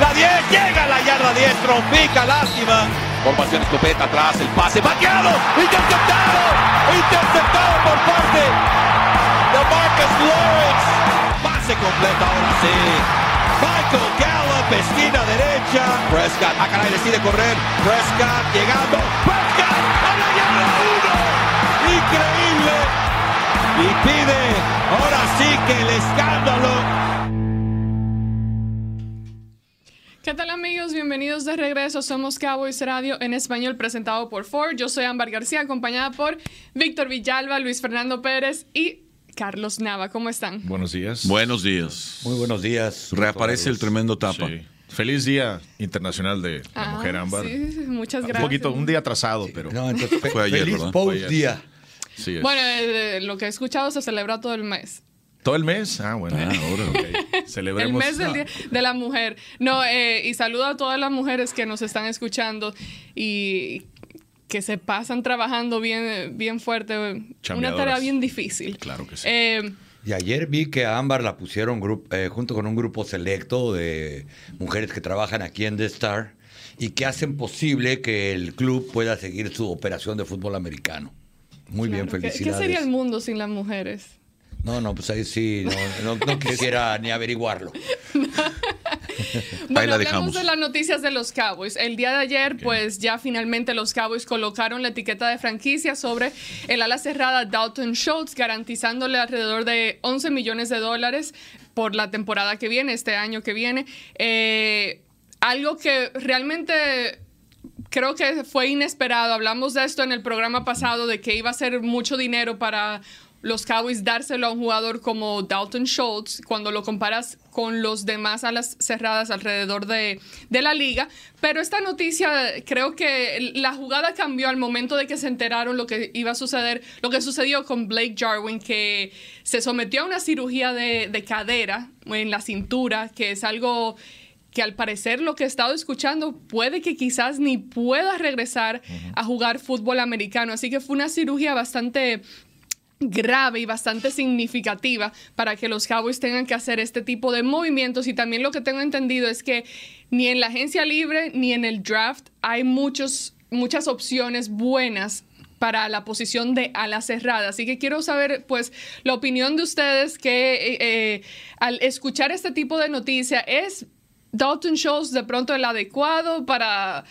La 10, llega a la yarda 10, trompica, lástima. Formación escopeta atrás, el pase, vaqueado, interceptado, interceptado por parte de Marcus Lawrence. Pase completo ahora sí. Michael Gallup, esquina derecha. Prescott, acá caray, decide correr. Prescott llegando. Prescott a la yarda 1. Increíble. Y pide ahora sí que el escándalo ¿Qué tal amigos? Bienvenidos de regreso. Somos Cowboys Radio en español presentado por Ford. Yo soy Ámbar García acompañada por Víctor Villalba, Luis Fernando Pérez y Carlos Nava. ¿Cómo están? Buenos días. Buenos días. Muy buenos días. Reaparece el tremendo tapa. Sí. Feliz Día Internacional de la Ah, Mujer Ámbar. Sí, muchas gracias. Un poquito, un día atrasado, pero No, entonces, Fue ayer, feliz ¿verdad? post día. sí. Bueno, eh, lo que he escuchado se celebra todo el mes. ¿Todo el mes? Ah, bueno. ahora, ok. El Celebremos. mes del día de la mujer. No, eh, y saludo a todas las mujeres que nos están escuchando y que se pasan trabajando bien, bien fuerte. Una tarea bien difícil. Claro que sí. Eh, Y ayer vi que a Ámbar la pusieron grup- eh, junto con un grupo selecto de mujeres que trabajan aquí en The Star y que hacen posible que el club pueda seguir su operación de fútbol americano. Muy bien, claro, ¿qué- felicidades. ¿Qué sería el mundo sin las mujeres? No, no, pues ahí sí, no, no- no quisiera ni averiguarlo. Bueno, dejamos. de las noticias de los Cowboys. El día de ayer, pues ya finalmente los Cowboys colocaron la etiqueta de franquicia sobre el ala cerrada Dalton Schultz, garantizándole alrededor de 11 millones de dólares por la temporada que viene, este año que viene. Eh, algo que realmente creo que fue inesperado. Hablamos de esto en el programa pasado, de que iba a ser mucho dinero para los Cowboys dárselo a un jugador como Dalton Schultz cuando lo comparas con los demás alas cerradas alrededor de, de la liga. Pero esta noticia, creo que la jugada cambió al momento de que se enteraron lo que iba a suceder, lo que sucedió con Blake Jarwin, que se sometió a una cirugía de, de cadera en la cintura, que es algo que al parecer lo que he estado escuchando puede que quizás ni pueda regresar a jugar fútbol americano. Así que fue una cirugía bastante grave y bastante significativa para que los Cowboys tengan que hacer este tipo de movimientos y también lo que tengo entendido es que ni en la agencia libre ni en el draft hay muchos, muchas opciones buenas para la posición de ala cerrada. Así que quiero saber, pues, la opinión de ustedes que eh, eh, al escuchar este tipo de noticia es Dalton Schultz de pronto el adecuado para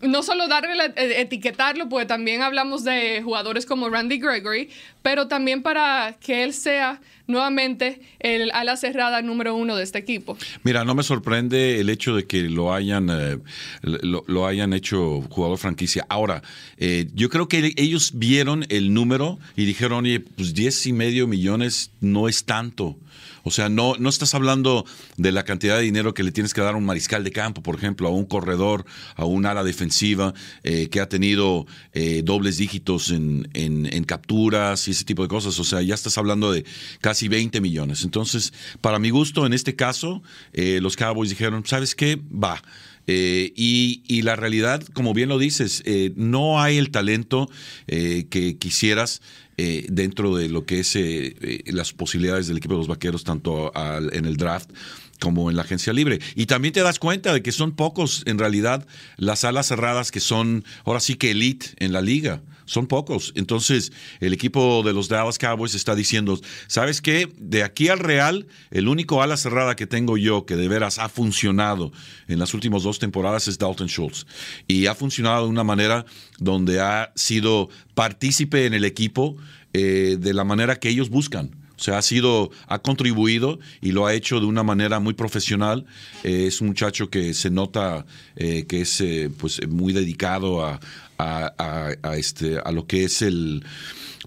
no solo darle la- eh, etiquetarlo, porque también hablamos de jugadores como Randy Gregory, pero también para que él sea nuevamente el ala cerrada número uno de este equipo. Mira, no me sorprende el hecho de que lo hayan, eh, lo, lo hayan hecho jugador franquicia. Ahora, eh, yo creo que ellos vieron el número y dijeron, oye, pues 10 y medio millones no es tanto. O sea, no, no estás hablando de la cantidad de dinero que le tienes que dar a un mariscal de campo, por ejemplo, a un corredor, a un ala defensiva eh, que ha tenido eh, dobles dígitos en, en- en capturas y ese tipo de cosas. O sea, ya estás hablando de casi 20 millones. Entonces, para mi gusto, en este caso, eh, los Cowboys dijeron, ¿sabes qué? Va. Eh, y, la realidad, como bien lo dices, eh, no hay el talento eh, que quisieras eh, dentro de lo que es eh, eh, las posibilidades del equipo de los vaqueros, tanto al- en el draft como en la agencia libre. Y también te das cuenta de que son pocos, en realidad, las alas cerradas que son ahora sí que elite en la liga. Son pocos. Entonces, el equipo de los Dallas Cowboys está diciendo, ¿sabes qué? De aquí al Real, el único ala cerrada que tengo yo que de veras ha funcionado en las últimas dos temporadas es Dalton Schultz. Y ha funcionado de una manera donde ha sido partícipe en el equipo eh, de la manera que ellos buscan. O sea, ha sido, ha contribuido y lo ha hecho de una manera muy profesional. Eh, es un muchacho que se nota eh, que es pues muy dedicado a, a- a- este, a lo que es el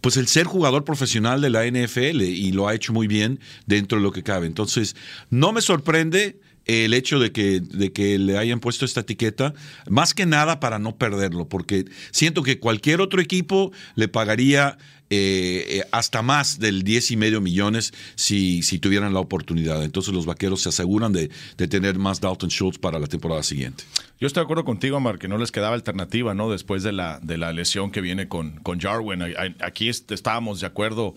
pues el ser jugador profesional de la NFL y lo ha hecho muy bien dentro de lo que cabe. Entonces, no me sorprende el hecho de que, de que le hayan puesto esta etiqueta, más que nada para no perderlo, porque siento que cualquier otro equipo le pagaría eh, eh, hasta más del 10 y medio millones si, si tuvieran la oportunidad. Entonces los vaqueros se aseguran de, de tener más Dalton Schultz para la temporada siguiente. Yo estoy de acuerdo contigo, Amar, que no les quedaba alternativa, ¿no? Después de la, de la lesión que viene con, con Jarwin. Aquí est- estábamos de acuerdo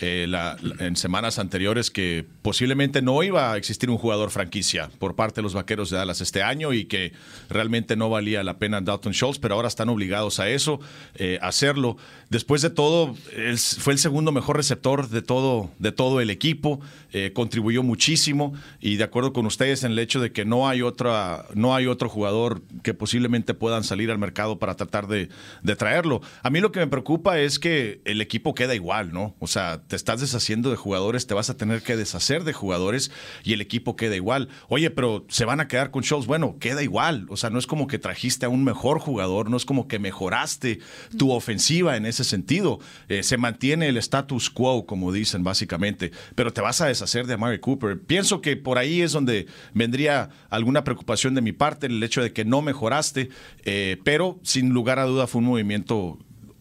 eh, la- en semanas anteriores que posiblemente no iba a existir un jugador franquicia por parte de los Vaqueros de Dallas este año y que realmente no valía la pena Dalton Schultz, pero ahora están obligados a eso, eh, hacerlo. Después de todo, fue el segundo mejor receptor de todo, de todo el equipo, eh, contribuyó muchísimo y de acuerdo con ustedes en el hecho de que no hay otra, no hay otro jugador que posiblemente puedan salir al mercado para tratar de, de traerlo. A mí lo que me preocupa es que el equipo queda igual, ¿no? O sea, te estás deshaciendo de jugadores, te vas a tener que deshacer de jugadores y el equipo queda igual. Oye, pero se van a quedar con Schultz. Bueno, queda igual. O sea, no es como que trajiste a un mejor jugador, no es como que mejoraste tu ofensiva en ese sentido. Eh, se mantiene el status quo, como dicen básicamente, pero te vas a deshacer de Amari Cooper. Pienso que por ahí es donde vendría alguna preocupación de mi parte, el hecho de que no mejoraste, eh, pero sin lugar a duda fue un movimiento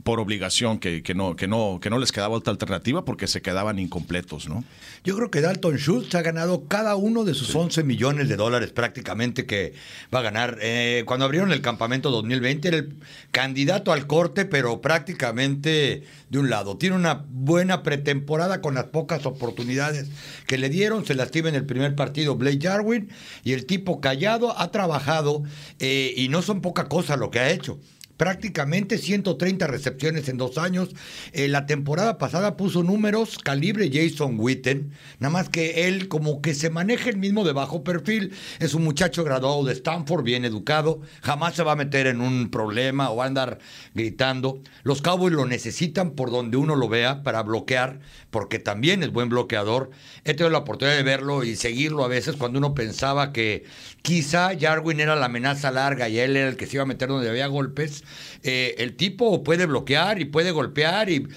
por obligación que, que no, que, no, que no les quedaba otra alternativa porque se quedaban incompletos, ¿no? Yo creo que Dalton Schultz ha ganado cada uno de sus 11 millones de dólares prácticamente que va a ganar. Eh, cuando abrieron el campamento 2020 era el candidato al corte, pero prácticamente de un lado. Tiene una buena pretemporada con las pocas oportunidades que le dieron. Se lastima en el primer partido Blake Jarwin y el tipo callado ha trabajado eh, y no son poca cosa lo que ha hecho prácticamente 130 recepciones en dos años. Eh, la temporada pasada puso números calibre Jason Witten, nada más que él como que se maneja el mismo de bajo perfil. Es un muchacho graduado de Stanford, bien educado, jamás se va a meter en un problema o va a andar gritando. Los Cowboys lo necesitan por donde uno lo vea para bloquear, porque también es buen bloqueador. He tenido la oportunidad de verlo y seguirlo a veces cuando uno pensaba que quizá Jarwin era la amenaza larga y él era el que se iba a meter donde había golpes. Eh, el tipo puede bloquear y puede golpear y,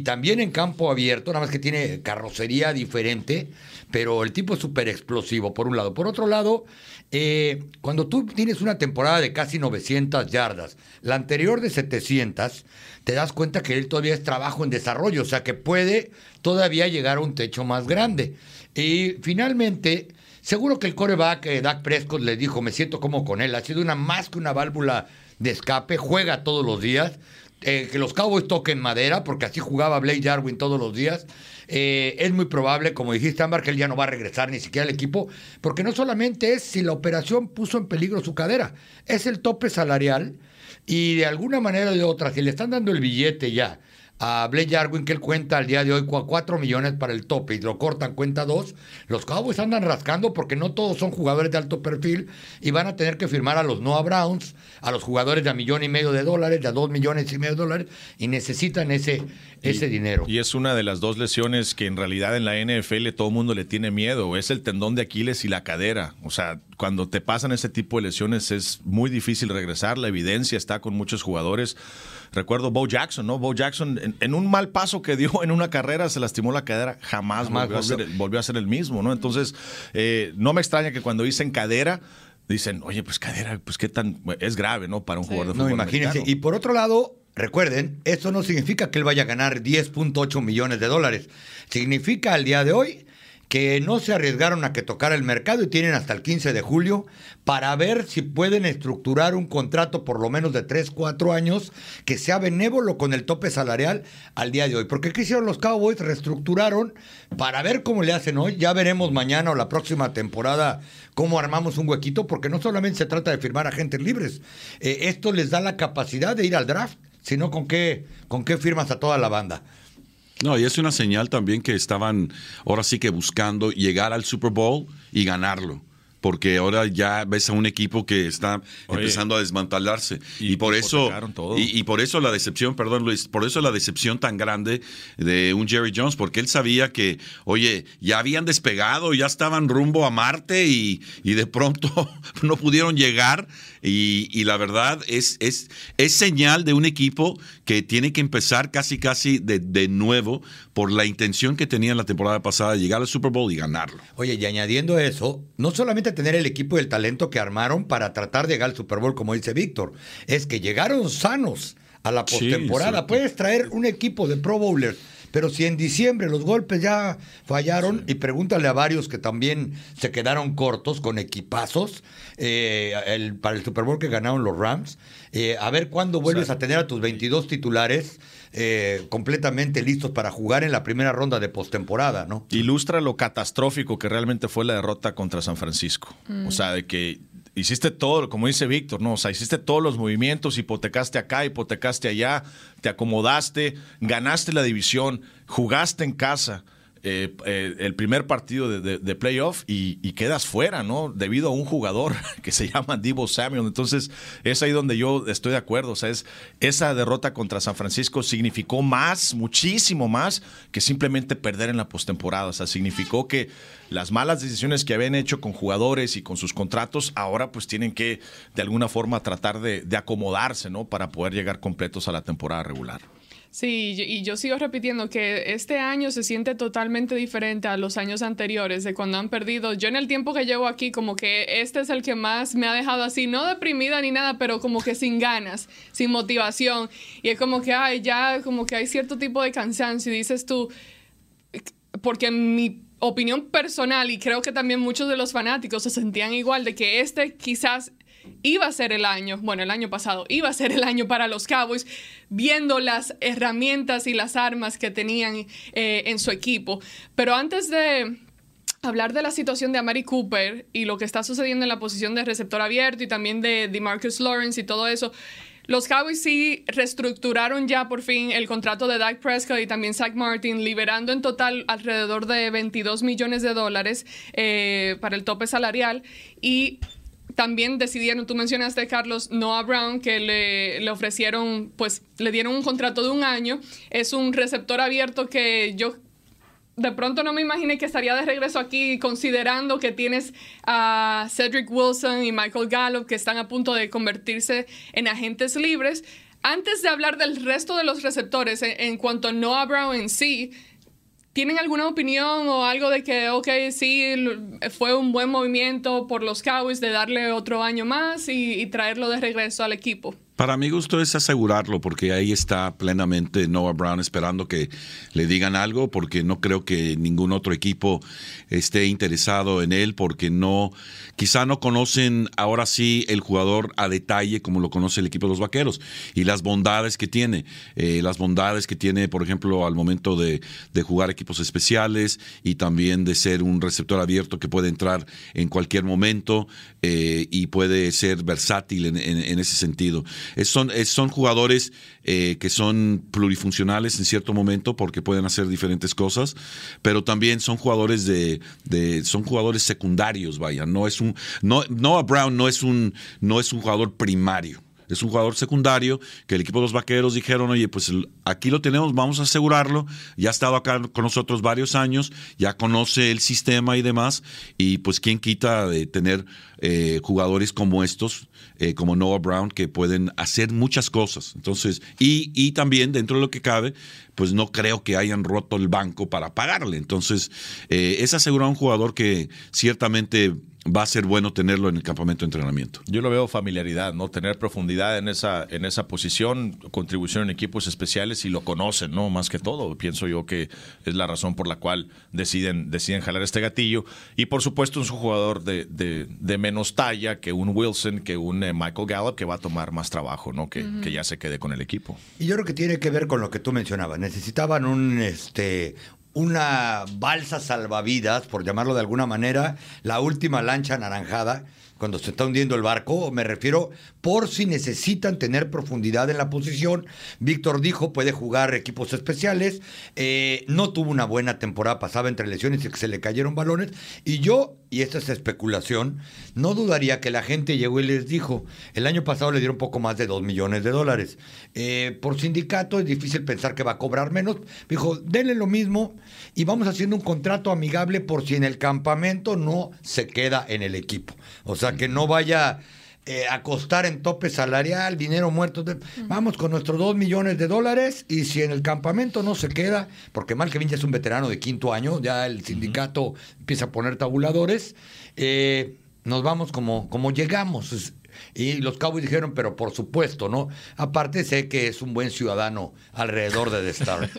también en campo abierto, nada más que tiene carrocería diferente, pero el tipo es súper explosivo, por un lado. Por otro lado, eh, cuando tú tienes una temporada de casi 900 yardas, la anterior de 700, te das cuenta que él todavía es trabajo en desarrollo, o sea que puede todavía llegar a un techo más grande. Y finalmente, seguro que el coreback, eh, Dak Prescott, le dijo, me siento como con él, ha sido una más que una válvula de escape, juega todos los días. eh, que los Cowboys toquen madera, porque así jugaba Blake Jarwin todos los días. Eh, es muy probable, como dijiste, Ámbar, que él ya no va a regresar ni siquiera al equipo, porque no solamente es si la operación puso en peligro su cadera, es el tope salarial y de alguna manera o de otra, si le están dando el billete ya a Blake Jarwin, que él cuenta al día de hoy 4 millones para el tope y lo cortan cuenta 2, los Cowboys andan rascando porque no todos son jugadores de alto perfil y van a tener que firmar a los Noah Browns, a los jugadores de a millón y medio de dólares, de a dos millones y medio de dólares y necesitan ese, ese dinero. Y es una de las dos lesiones que en realidad en la NFL todo el mundo le tiene miedo. Es el tendón de Aquiles y la cadera. O sea, cuando te pasan ese tipo de lesiones es muy difícil regresar. La evidencia está con muchos jugadores. Recuerdo Bo Jackson, ¿no? Bo Jackson, en, en un mal paso que dio en una carrera, se lastimó la cadera, jamás, Jamás volvió, a ser, el- volvió a ser el mismo, ¿no? Entonces, eh, no me extraña que cuando dicen cadera, dicen, oye, pues cadera, pues qué tan. Es grave, ¿no? Para un jugador de No, fútbol. imagínense. americano. Y por otro lado, recuerden, esto no significa que él vaya a ganar 10.8 millones de dólares. Significa al día de hoy que no se arriesgaron a que tocara el mercado y tienen hasta el 15 de julio para ver si pueden estructurar un contrato por lo menos de 3, 4 años que sea benévolo con el tope salarial al día de hoy. Porque ¿qué hicieron los Cowboys? Reestructuraron para ver cómo le hacen hoy. Ya veremos mañana o la próxima temporada cómo armamos un huequito, porque no solamente se trata de firmar agentes libres. Eh, esto les da la capacidad de ir al draft, sino con qué, con qué firmas a toda la banda. No, y es una señal también que estaban ahora sí que buscando llegar al Super Bowl y ganarlo. Porque ahora ya ves a un equipo que está Oye. empezando a desmantelarse. Y Y, por eso. Y, y por eso la decepción, perdón Luis, por eso la decepción tan grande de un Jerry Jones, porque él sabía que, oye, ya habían despegado, ya estaban rumbo a Marte y, y de pronto no pudieron llegar. Y, y la verdad es, es, es señal de un equipo que tiene que empezar casi casi de, de nuevo por la intención que tenía en la temporada pasada de llegar al Super Bowl y ganarlo. Oye, y añadiendo eso, no solamente tener el equipo y el talento que armaron para tratar de llegar al Super Bowl, como dice Víctor, es que llegaron sanos a la Sí, postemporada. Puedes traer un equipo de Pro Bowlers Pero si en diciembre los golpes ya fallaron, y pregúntale a varios que también se quedaron cortos con equipazos eh, el, para el Super Bowl que ganaron los Rams, eh, a ver cuándo vuelves a tener a tus 22 titulares eh, completamente listos para jugar en la primera ronda de postemporada, ¿no? Ilustra lo catastrófico que realmente fue la derrota contra San Francisco. O sea, de que hiciste todo, como dice Víctor, ¿no? O sea, hiciste todos los movimientos, hipotecaste acá, hipotecaste allá, te acomodaste, ganaste la división, jugaste en casa. Eh, eh, el primer partido de, playoff y, quedas fuera, ¿no? Debido a un jugador que se llama Divo Samuel. Entonces, es ahí donde yo estoy de acuerdo. O sea, es, esa derrota contra San Francisco significó más, muchísimo más, que simplemente perder en la postemporada. O sea, significó que las malas decisiones que habían hecho con jugadores y con sus contratos, ahora pues tienen que de alguna forma tratar de, de acomodarse, ¿no? Para poder llegar completos a la temporada regular. Sí, y yo sigo repitiendo que este año se siente totalmente diferente a los años anteriores, de cuando han perdido. Yo en el tiempo que llevo aquí, como que este es el que más me ha dejado así, no deprimida ni nada, pero como que sin ganas, sin motivación. Y es como que, ay, ya, como que hay cierto tipo de cansancio. Y dices tú, porque mi opinión personal, y creo que también muchos de los fanáticos se sentían igual, de que este quizás iba a ser el año, bueno, el año pasado, iba a ser el año para los Cowboys, viendo las herramientas y las armas que tenían eh, en su equipo. Pero antes de hablar de la situación de Amari Cooper y lo que está sucediendo en la posición de receptor abierto y también de, de Marcus Lawrence y todo eso, los Cowboys sí reestructuraron ya por fin el contrato de Dak Prescott y también Zach Martin, liberando en total alrededor de 22 millones de dólares eh, para el tope salarial. Y también decidieron, tú mencionaste, Carlos, Noah Brown, que le, le, ofrecieron, pues le dieron un contrato de un año. Es un receptor abierto que yo de pronto no me imaginé que estaría de regreso aquí, considerando que tienes a Cedric Wilson y Michael Gallup, que están a punto de convertirse en agentes libres. Antes de hablar del resto de los receptores, en, en cuanto a Noah Brown en sí, ¿Tienen alguna opinión o algo de que, ok, sí, fue un buen movimiento por los Cowboys de darle otro año más y, y traerlo de regreso al equipo? Para mi gusto es asegurarlo, porque ahí está plenamente Noah Brown esperando que le digan algo, porque no creo que ningún otro equipo esté interesado en él, porque no, quizá no conocen ahora sí el jugador a detalle como lo conoce el equipo de los vaqueros y las bondades que tiene, eh, las bondades que tiene, por ejemplo, al momento de, jugar equipos especiales y también de ser un receptor abierto que puede entrar en cualquier momento eh, y puede ser versátil en ese sentido son, son jugadores eh, que son plurifuncionales en cierto momento porque pueden hacer diferentes cosas, pero también son jugadores de, son jugadores secundarios, vaya. No es un, no, Noah Brown no es un, no es un jugador primario. Es un jugador secundario que el equipo de los vaqueros dijeron, oye, pues aquí lo tenemos, vamos a asegurarlo. Ya ha estado acá con nosotros varios años, ya conoce el sistema y demás. Y pues quién quita de tener eh, jugadores como estos, eh, como Noah Brown, que pueden hacer muchas cosas. Entonces, y, y también dentro de lo que cabe, pues no creo que hayan roto el banco para pagarle. Entonces, eh, es asegurar a un jugador que ciertamente va a ser bueno tenerlo en el campamento de entrenamiento. Yo lo veo familiaridad, ¿no? Tener profundidad en esa, en esa posición, contribución en equipos especiales y lo conocen, ¿no? Más que todo. Pienso yo que es la razón por la cual deciden, deciden jalar este gatillo. Y por supuesto, es un jugador de, de, menos talla que un Wilson, que un eh, Michael Gallup, que va a tomar más trabajo, ¿no? Que, que ya se quede con el equipo. Y yo creo que tiene que ver con lo que tú mencionabas. Necesitaban un, este, una balsa salvavidas, por llamarlo de alguna manera, la última lancha anaranjada, cuando se está hundiendo el barco, me refiero por si necesitan tener profundidad en la posición. Víctor dijo, puede jugar equipos especiales, eh, no tuvo una buena temporada pasada entre lesiones y que se le cayeron balones, y yo, y esta es especulación, no dudaría que la gente llegó y les dijo, el año pasado le dieron poco más de 2 millones de dólares. Eh, por sindicato es difícil pensar que va a cobrar menos. Dijo, denle lo mismo y vamos haciendo un contrato amigable por si en el campamento no se queda en el equipo. O sea, que no vaya eh, a costar en tope salarial, dinero muerto. Vamos con nuestros dos millones de dólares y si en el campamento no se queda, porque mal que ya es un veterano de quinto año, ya el sindicato empieza a poner tabuladores, eh, nos vamos como, como llegamos. Y los Cowboys dijeron, pero por supuesto, ¿no? Aparte sé que es un buen ciudadano alrededor de The Star.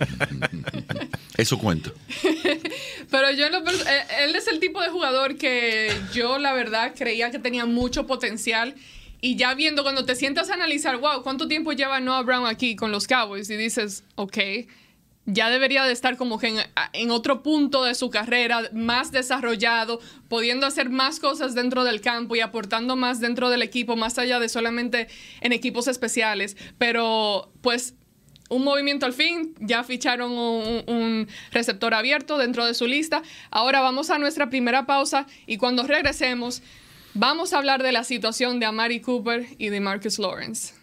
Eso cuenta. Pero yo, lo, eh, él es el tipo de jugador que yo, la verdad, creía que tenía mucho potencial. Y ya viendo, cuando te sientas a analizar, wow, ¿cuánto tiempo lleva Noah Brown aquí con los Cowboys? Y dices, ok, ya debería de estar como que en, otro punto de su carrera, más desarrollado, pudiendo hacer más cosas dentro del campo y aportando más dentro del equipo, más allá de solamente en equipos especiales. Pero pues un movimiento al fin, ya ficharon un, receptor abierto dentro de su lista. Ahora vamos a nuestra primera pausa y cuando regresemos vamos a hablar de la situación de Amari Cooper y de Marcus Lawrence.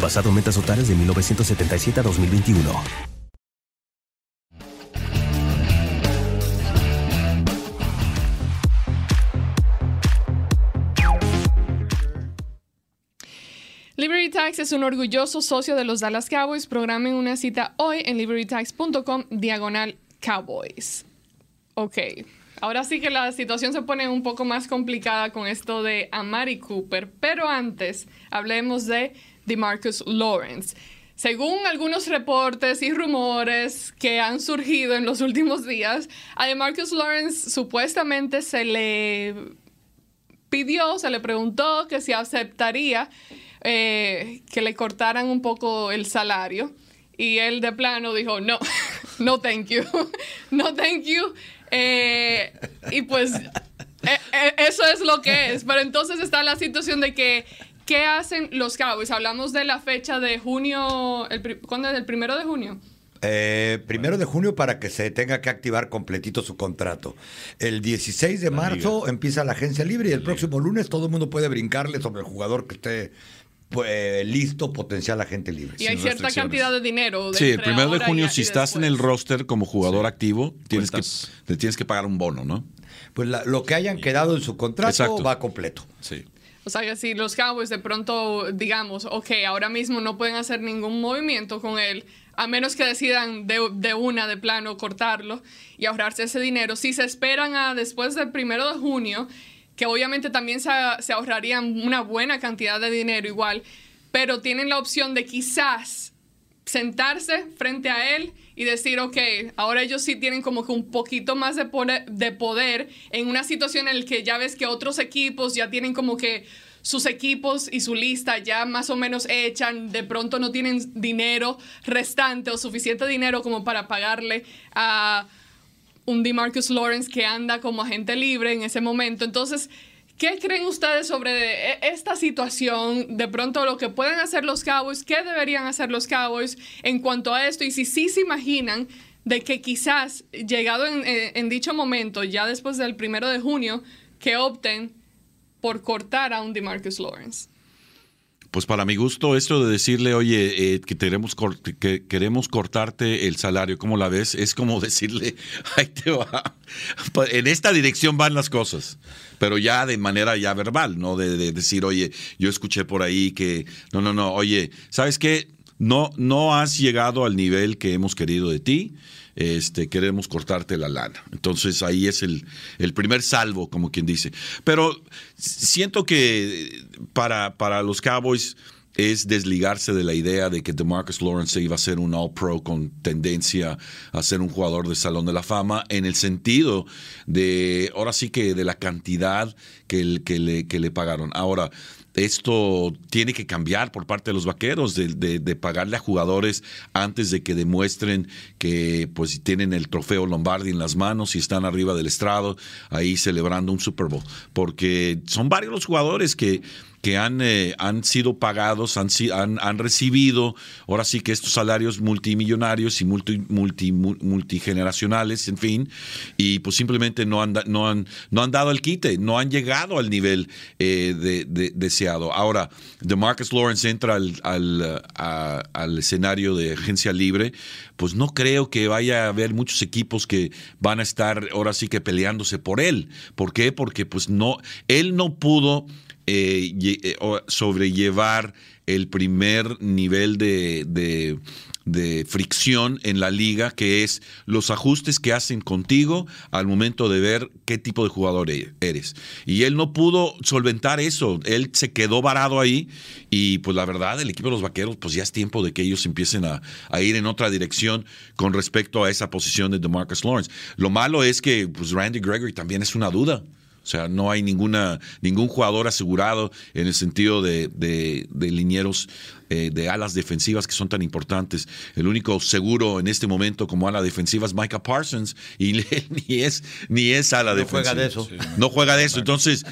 basado en metas totales de 1977 a 2021. Liberty Tax es un orgulloso socio de los Dallas Cowboys. Programen una cita hoy en libertytax.com diagonal Cowboys. Ok, ahora sí que la situación se pone un poco más complicada con esto de Amari Cooper, pero antes hablemos de de Marcus Lawrence. Según algunos reportes y rumores que han surgido en los últimos días, a Marcus Lawrence supuestamente se le pidió, se le preguntó que si aceptaría eh, que le cortaran un poco el salario. Y él de plano dijo, no, no thank you, no thank you. Eh, y pues eh, eso es lo que es. Pero entonces está la situación de que ¿Qué hacen los Cowboys? Hablamos de la fecha de junio, el, ¿cuándo es? ¿El primero de junio? Eh, primero de junio para que se tenga que activar completito su contrato. El 16 de marzo empieza la agencia libre y el próximo lunes todo el mundo puede brincarle sobre el jugador que esté pues, listo, potencial agente libre. Y hay cierta cantidad de dinero. sí, el primero de junio, si estás en el roster como jugador activo, tienes que, le tienes que pagar un bono, ¿no? Pues lo que hayan quedado en su contrato va completo. Sí. O sea, si los Cowboys de pronto digamos, ok, ahora mismo no pueden hacer ningún movimiento con él, a menos que decidan de, una de plano cortarlo y ahorrarse ese dinero. Si se esperan a después del primero de junio, que obviamente también se, se ahorrarían una buena cantidad de dinero igual, pero tienen la opción de quizás sentarse frente a él y decir, ok, ahora ellos sí tienen como que un poquito más de poder, de poder en una situación en la que ya ves que otros equipos ya tienen como que sus equipos y su lista ya más o menos echan, de pronto no tienen dinero restante o suficiente dinero como para pagarle a un DeMarcus Lawrence que anda como agente libre en ese momento. Entonces, ¿Qué creen ustedes sobre e, esta situación? De pronto, lo que pueden hacer los Cowboys, ¿qué deberían hacer los Cowboys en cuanto a esto? Y si sí se imaginan de que quizás, llegado en, en dicho momento, ya después del primero de junio, que opten por cortar a un DeMarcus Lawrence. Pues para mi gusto, esto de decirle, oye, eh, que, queremos que queremos cortarte el salario, ¿cómo la ves? Es como decirle, ahí te va. En esta dirección van las cosas, pero ya de manera ya verbal, ¿no? De, decir, oye, yo escuché por ahí que, no, no, no, oye, ¿sabes qué? No, no has llegado al nivel que hemos querido de ti este, queremos cortarte la lana. Entonces ahí es el, el primer salvo, como quien dice. Pero siento que para, para los Cowboys es desligarse de la idea de que DeMarcus Lawrence iba a ser un All-Pro con tendencia a ser un jugador de Salón de la Fama, en el sentido de, ahora sí que de la cantidad que, que, le, que le pagaron. Ahora, esto tiene que cambiar por parte de los vaqueros, de, pagarle a jugadores antes de que demuestren que pues tienen el trofeo Lombardi en las manos y están arriba del estrado ahí celebrando un Super Bowl. Porque son varios los jugadores que que han, eh, han sido pagados, han, han, recibido, ahora sí que estos salarios multimillonarios y multi, multi, multigeneracionales, en fin, y pues simplemente no han, no han, no han dado el quite, no han llegado al nivel eh, de, deseado. Ahora, DeMarcus Lawrence entra al, al, al escenario de agencia libre, pues no creo que vaya a haber muchos equipos que van a estar ahora sí que peleándose por él. ¿Por qué? Porque pues no, él no pudo eh, eh sobrellevar el primer nivel de, de, fricción en la liga, que es los ajustes que hacen contigo al momento de ver qué tipo de jugador e-, eres. Y él no pudo solventar eso, él se quedó varado ahí y pues la verdad, el equipo de los Vaqueros, pues ya es tiempo de que ellos empiecen a, a ir en otra dirección con respecto a esa posición de DeMarcus Lawrence. Lo malo es que pues Randy Gregory también es una duda. O sea, no hay ninguna, ningún jugador asegurado en el sentido de, de, linieros eh, de alas defensivas que son tan importantes. El único seguro en este momento como ala defensiva es Micah Parsons y ni es, ni es ala defensiva. No juega de eso. No juega de eso. Entonces,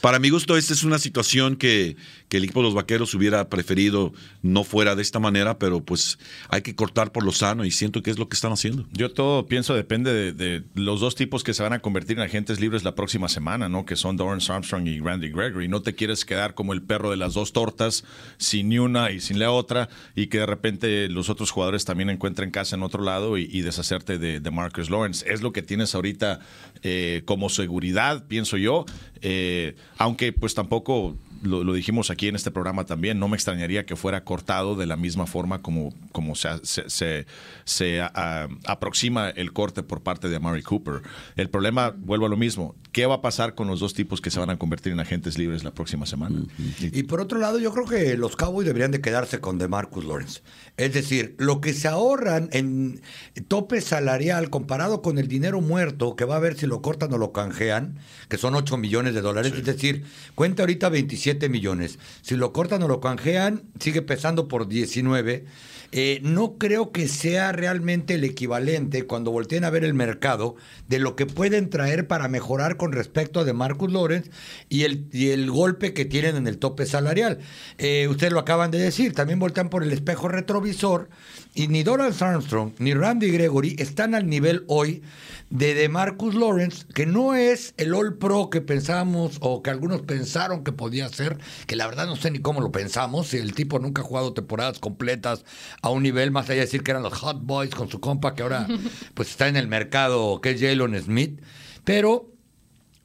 para mi gusto, esta es una situación que, el equipo de los vaqueros hubiera preferido no fuera de esta manera, pero pues hay que cortar por lo sano y siento que es lo que están haciendo. Yo todo pienso depende de, los dos tipos que se van a convertir en agentes libres la próxima semana, ¿no? Que son Dorrance Armstrong y Randy Gregory. No te quieres quedar como el perro de las dos tortas, sin una y sin la otra, y que de repente los otros jugadores también encuentren casa en otro lado y, deshacerte de, Marcus Lawrence. Es lo que tienes ahorita eh, como seguridad, pienso yo. Eh, aunque pues tampoco lo, dijimos aquí en este programa también, no me extrañaría que fuera cortado de la misma forma como, como se, se, se, aproxima el corte por parte de Amari Cooper. El problema, vuelvo a lo mismo, ¿qué va a pasar con los dos tipos que se van a convertir en agentes libres la próxima semana? Y por otro lado, yo creo que los Cowboys deberían de quedarse con DeMarcus Lawrence. Es decir, lo que se ahorran en tope salarial comparado con el dinero muerto, que va a ver si lo cortan o lo canjean, que son 8 millones de dólares, es decir, cuenta ahorita 27 millones. Si lo cortan o lo canjean, sigue pesando por 19. Eh, no creo que sea realmente el equivalente cuando volteen a ver el mercado de lo que pueden traer para mejorar con respecto a de Marcus Lawrence y el, y el golpe que tienen en el tope salarial. Eh, ustedes lo acaban de decir, también voltean por el espejo retrovisor y ni Donald Armstrong ni Randy Gregory están al nivel hoy de DeMarcus Lawrence, que no es el All Pro que pensamos o que algunos pensaron que podía ser, que la verdad no sé ni cómo lo pensamos, si el tipo nunca ha jugado temporadas completas a un nivel más allá de decir que eran los Hot Boys con su compa que ahora pues está en el mercado, que es Jalen Smith, pero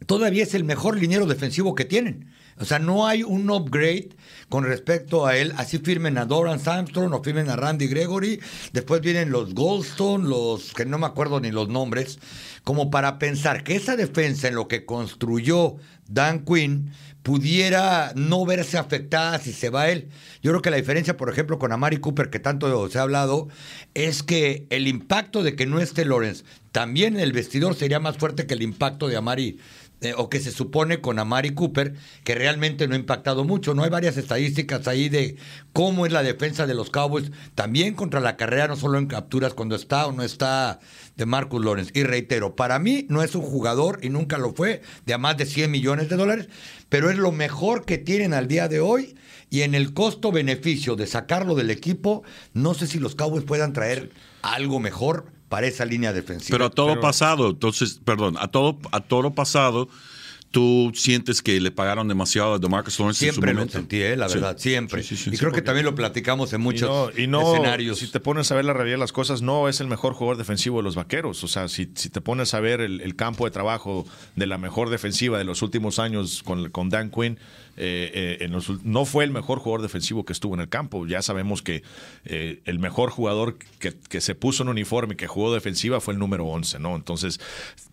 todavía es el mejor liniero defensivo que tienen. O sea, no hay un upgrade con respecto a él. Así firmen a Doran Armstrong o firmen a Randy Gregory. Después vienen los Goldstone, los que no me acuerdo ni los nombres, como para pensar que esa defensa en lo que construyó Dan Quinn pudiera no verse afectada si se va él. Yo creo que la diferencia, por ejemplo, con Amari Cooper, que tanto se ha hablado, es que el impacto de que no esté Lawrence también en el vestidor sería más fuerte que el impacto de Amari eh, o que se supone con Amari Cooper, que realmente no ha impactado mucho. No hay varias estadísticas ahí de cómo es la defensa de los Cowboys, también contra la carrera, no solo en capturas, cuando está o no está de Marcus Lawrence. Y reitero, para mí no es un jugador, y nunca lo fue, de a más de 100 millones de dólares, pero es lo mejor que tienen al día de hoy. Y en el costo-beneficio de sacarlo del equipo, no sé si los Cowboys puedan traer algo mejor para esa línea defensiva. Pero a todo pasado, entonces, perdón, a todo, a todo pasado, ¿tú sientes que le pagaron demasiado a DeMarcus Lawrence siempre en su lo momento? sentí, eh, la Sí. verdad, siempre. Sí, sí, sí. y Sí, creo que también lo platicamos en muchos y no, y no, escenarios. Si te pones a ver la realidad de las cosas, no es el mejor jugador defensivo de los vaqueros. O sea, si, si te pones a ver el, el campo de trabajo de la mejor defensiva de los últimos años con, con Dan Quinn, eh, eh, en los ul- no fue el mejor jugador defensivo que estuvo en el campo. Ya sabemos que eh, el mejor jugador que, que se puso en uniforme y que jugó defensiva fue el número 11, ¿no? Entonces,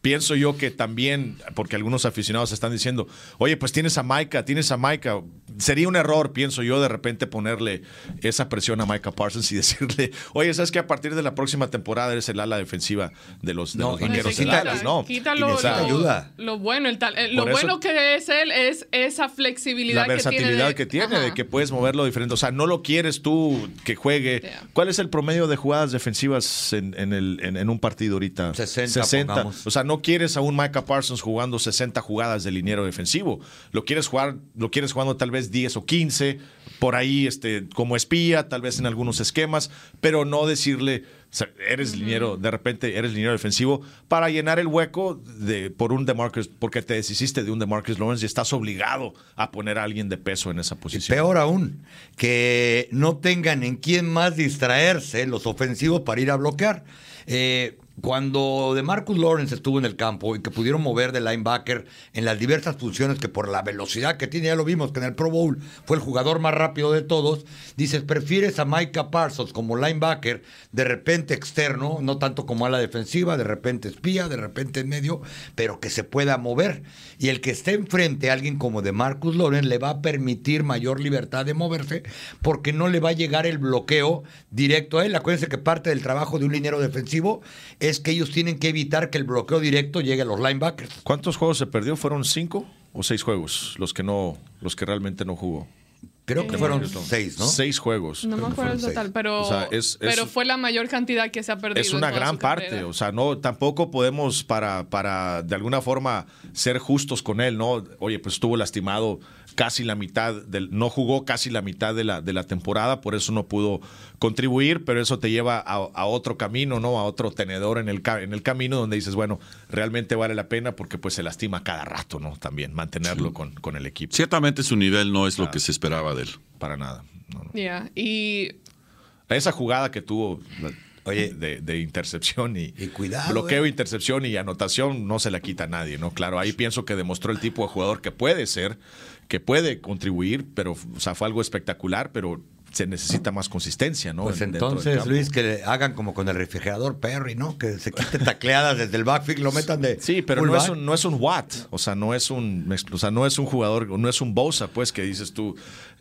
pienso yo que también, porque algunos aficionados están diciendo, oye, pues tienes a Maika, tienes a Maika. Sería un error, pienso yo, de repente ponerle esa presión a Micah Parsons y decirle, oye, ¿sabes que a partir de la próxima temporada eres el ala defensiva de los, de No, los vaqueros Dallas? No. Quítalo lo, ayuda. lo bueno, el tal- eh, lo Por eso- bueno que es él es esa flexibilidad la versatilidad que tiene, de que puedes moverlo diferente. O sea, no lo quieres tú que juegue. Yeah. ¿Cuál es el promedio de jugadas defensivas en, en el, en, en un partido ahorita? 60, pongamos. O sea, no quieres a un Micah Parsons jugando 60 jugadas de liniero defensivo. Lo quieres jugar, lo quieres jugando tal vez 10 o 15, por ahí este, como espía, tal vez en algunos esquemas, pero no decirle. O sea, eres liniero, de repente eres liniero defensivo para llenar el hueco de, por un DeMarcus, porque te deshiciste de un DeMarcus Lawrence y estás obligado a poner a alguien de peso en esa posición. Peor aún, que no tengan en quién más distraerse los ofensivos para ir a bloquear. Eh, cuando de Marcus Lawrence estuvo en el campo y que pudieron mover de linebacker en las diversas funciones que por la velocidad que tiene, ya lo vimos que en el Pro Bowl fue el jugador más rápido de todos, dices, prefieres a Micah Parsons como linebacker, de repente externo, no tanto como a la defensiva, de repente espía, de repente en medio, pero que se pueda mover. Y el que esté enfrente a alguien como de Marcus Lawrence le va a permitir mayor libertad de moverse porque no le va a llegar el bloqueo directo a él. Acuérdense que parte del trabajo de un liniero defensivo es que ellos tienen que evitar que el bloqueo directo llegue a los linebackers. ¿Cuántos juegos se perdió? ¿Fueron cinco o seis juegos los que no, los que realmente no jugó? Creo que Eh, fueron seis, ¿no? Seis juegos. No me acuerdo el total, pero, O sea, es- es- pero fue la mayor cantidad que se ha perdido. Es una gran su parte, carrera. o sea, no, tampoco podemos para, para de alguna forma ser justos con él, ¿no? Oye, pues estuvo lastimado casi la mitad del, no jugó casi la mitad de la, de la temporada, por eso no pudo contribuir, pero eso te lleva a, a otro camino, ¿no? A otro tenedor en el, en el camino donde dices, bueno, realmente vale la pena porque pues se lastima cada rato, ¿no? También mantenerlo con, con el equipo. Ciertamente su nivel no es lo que se esperaba de él. Para nada. no, no. Yeah, Y Esa jugada que tuvo Oye. de, de intercepción y, Y cuidado, bloqueo, eh. intercepción y anotación no se la quita a nadie, ¿no? Claro, ahí pienso que demostró el tipo de jugador que puede ser, que puede contribuir, pero o sea, fue algo espectacular, pero se necesita más consistencia, ¿no? Pues entonces. Luis, que hagan como con el refrigerador Perry, ¿no? Que se quite tacleadas desde el backfield, lo metan de. Sí, pero no es, un, no es un Watt, o sea, no es un, o sea, no es un jugador, no es un Bosa, pues, que dices tú,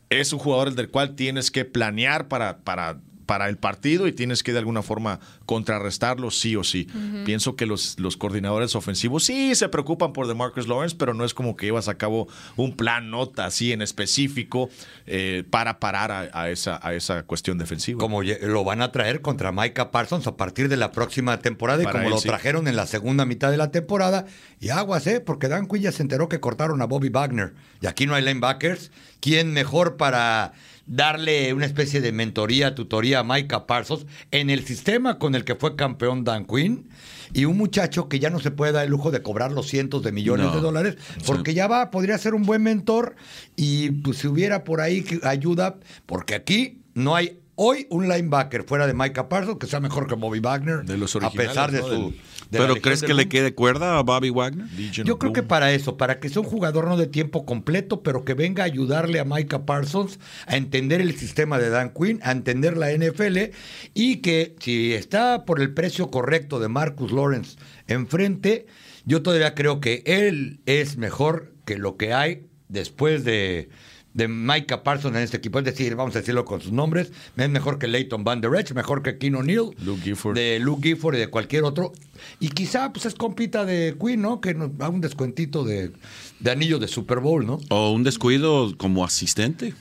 es un jugador del cual tienes que planear para, para, para el partido y tienes que de alguna forma contrarrestarlo sí o sí. Pienso que los, los coordinadores ofensivos sí se preocupan por DeMarcus Lawrence, pero no es como que llevas a cabo un plan nota así en específico eh, para parar a, a esa, a esa cuestión defensiva. Como lo van a traer contra Micah Parsons a partir de la próxima temporada y Para como él, lo sí. trajeron en la segunda mitad de la temporada. Y aguas, ¿eh? Porque Dan Quinn ya se enteró que cortaron a Bobby Wagner. Y aquí no hay linebackers. ¿Quién mejor para darle una especie de mentoría, tutoría a Micah Parsons en el sistema con el que fue campeón Dan Quinn? Y un muchacho que ya no se puede dar el lujo de cobrar los cientos de millones No. de dólares, porque ya va, podría ser un buen mentor y pues si hubiera por ahí ayuda, porque aquí no hay hoy un linebacker fuera de Micah Parsons que sea mejor que Bobby Wagner, De los a pesar de su... ¿Pero crees que le quede cuerda a Bobby Wagner? Legion Yo creo que para eso, para que sea un jugador no de tiempo completo, pero que venga a ayudarle a Micah Parsons a entender el sistema de Dan Quinn, a entender la NFL y que si está por el precio correcto de Marcus Lawrence enfrente, yo todavía creo que él es mejor que lo que hay después de de Micah Parsons en este equipo. Es decir, vamos a decirlo con sus nombres. Es mejor que Leighton Van Der Esch, mejor que Keen O'Neill. Luke Gifford. De Luke Gifford y de cualquier otro. Y quizá pues es compita de Quinn, ¿no? Que nos da un descuentito de, de anillo de Super Bowl, ¿no? O un descuido como asistente.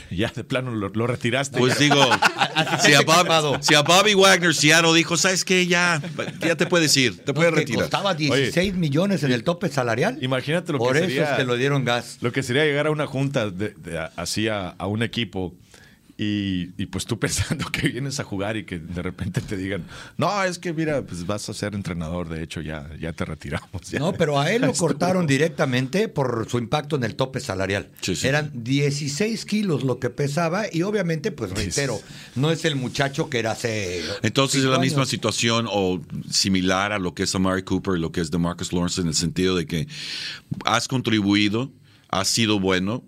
Ya de plano lo, lo retiraste. Pues digo, si a, Bob- si a Bobby Wagner Seattle dijo, ¿sabes qué? Ya, ya te puedes ir, te puedes que retirar. costaba 16 millones en el tope salarial. Imagínate lo Por que eso sería. es que lo dieron gas. Lo que sería llegar a una junta de, de- así a, a un equipo y, y pues tú pensando que vienes a jugar y que de repente te digan, no, es que mira, pues vas a ser entrenador, de hecho ya, ya te retiramos. ya". No, pero a él lo cortaron directamente por su impacto en el tope salarial. Sí, sí. Eran 16 kilos lo que pesaba y obviamente, pues reitero, no es el muchacho que era hace... Entonces es la misma años. situación o similar a lo que es Amari Cooper y lo que es DeMarcus Lawrence en el sentido de que has contribuido, has sido bueno,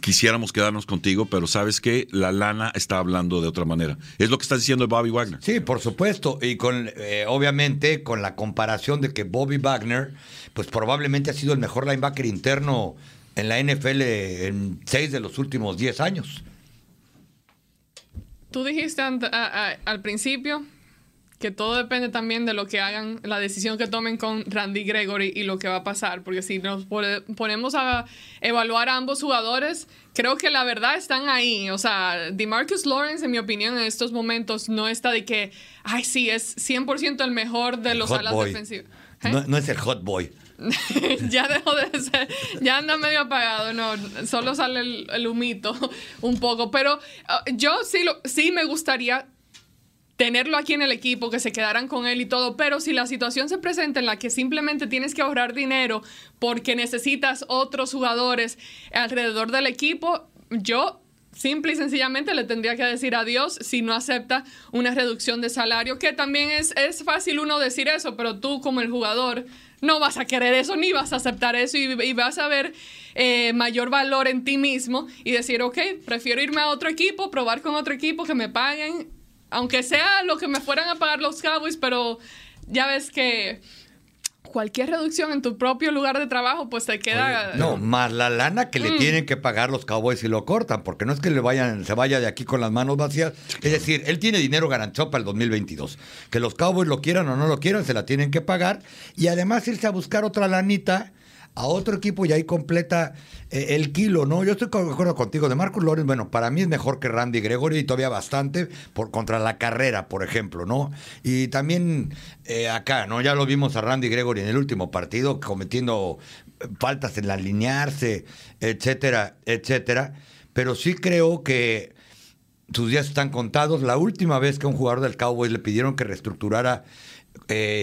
quisiéramos quedarnos contigo, pero sabes que la lana está hablando de otra manera. Es lo que está diciendo Bobby Wagner. Sí, por supuesto. Y con, eh, obviamente, con la comparación de que Bobby Wagner, pues probablemente ha sido el mejor linebacker interno en la NFL en seis de los últimos 10 años. Tú dijiste ant- a- a- al principio que todo depende también de lo que hagan, la decisión que tomen con Randy Gregory y lo que va a pasar. Porque si nos pone- ponemos a evaluar a ambos jugadores, creo que la verdad están ahí. O sea, DeMarcus Lawrence, en mi opinión, en estos momentos no está de que, ay, sí, es 100% el mejor de los Hot alas boy. defensivas. ¿Eh? No, no es el hot boy. ya dejó de ser, ya anda medio apagado, no, solo sale el, el humito un poco, pero uh, yo sí, lo, sí me gustaría tenerlo aquí en el equipo, que se quedaran con él y todo, pero si la situación se presenta en la que simplemente tienes que ahorrar dinero porque necesitas otros jugadores alrededor del equipo, yo simple y sencillamente le tendría que decir adiós si no acepta una reducción de salario, que también es, es fácil uno decir eso, pero tú como el jugador no vas a querer eso ni vas a aceptar eso y, vas a ver eh, mayor valor en ti mismo y decir, ok, prefiero irme a otro equipo, probar con otro equipo que me paguen, aunque sea lo que me fueran a pagar los Cowboys, pero ya ves que cualquier reducción en tu propio lugar de trabajo, pues te queda... No, más la lana que Mm. le tienen que pagar los Cowboys si lo cortan, porque no es que le vayan, se vaya de aquí con las manos vacías. Es decir, él tiene dinero garantizado para el 2022. Que los Cowboys lo quieran o no lo quieran, se la tienen que pagar. Y además irse a buscar otra lanita a otro equipo y ahí completa eh, el kilo, ¿no? Yo estoy de acuerdo contigo. De Marcus Lawrence, bueno, para mí es mejor que Randy Gregory y todavía bastante por contra la carrera, por ejemplo, ¿no? Y también eh, acá, ¿no? Ya lo vimos a Randy Gregory en el último partido cometiendo eh, faltas en alinearse, etcétera, etcétera. Pero sí creo que sus días están contados. La última vez que un jugador del Cowboys le pidieron que reestructurara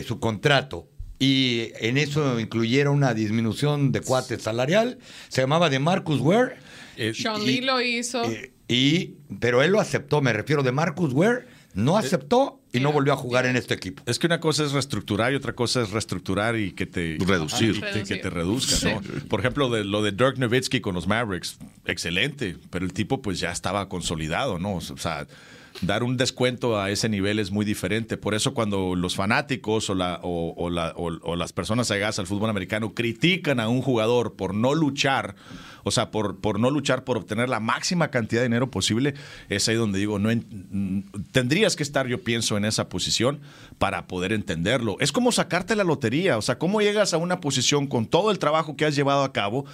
su contrato y en eso incluyera una disminución de cuate salarial, se llamaba de Marcus Ware. Eh, Sean y- Lee lo hizo. eh, y, pero él lo aceptó, me refiero de Marcus Ware, no aceptó y no volvió a jugar en este equipo. Es que una cosa es reestructurar y otra cosa es reestructurar y que te Reducir. Que te reduzca, ¿no? Por ejemplo, de, lo de Dirk Nowitzki con los Mavericks, excelente, pero el tipo pues ya estaba consolidado, ¿no? O sea, dar un descuento a ese nivel es muy diferente. Por eso cuando los fanáticos o, la, o, la- o- las personas allegadas al fútbol americano critican a un jugador por no luchar, o sea, por, no luchar por obtener la máxima cantidad de dinero posible, es ahí donde digo, no en- tendrías que estar, yo pienso, en esa posición para poder entenderlo. Es como sacarte la lotería, o sea, cómo llegas a una posición con todo el trabajo que has llevado a cabo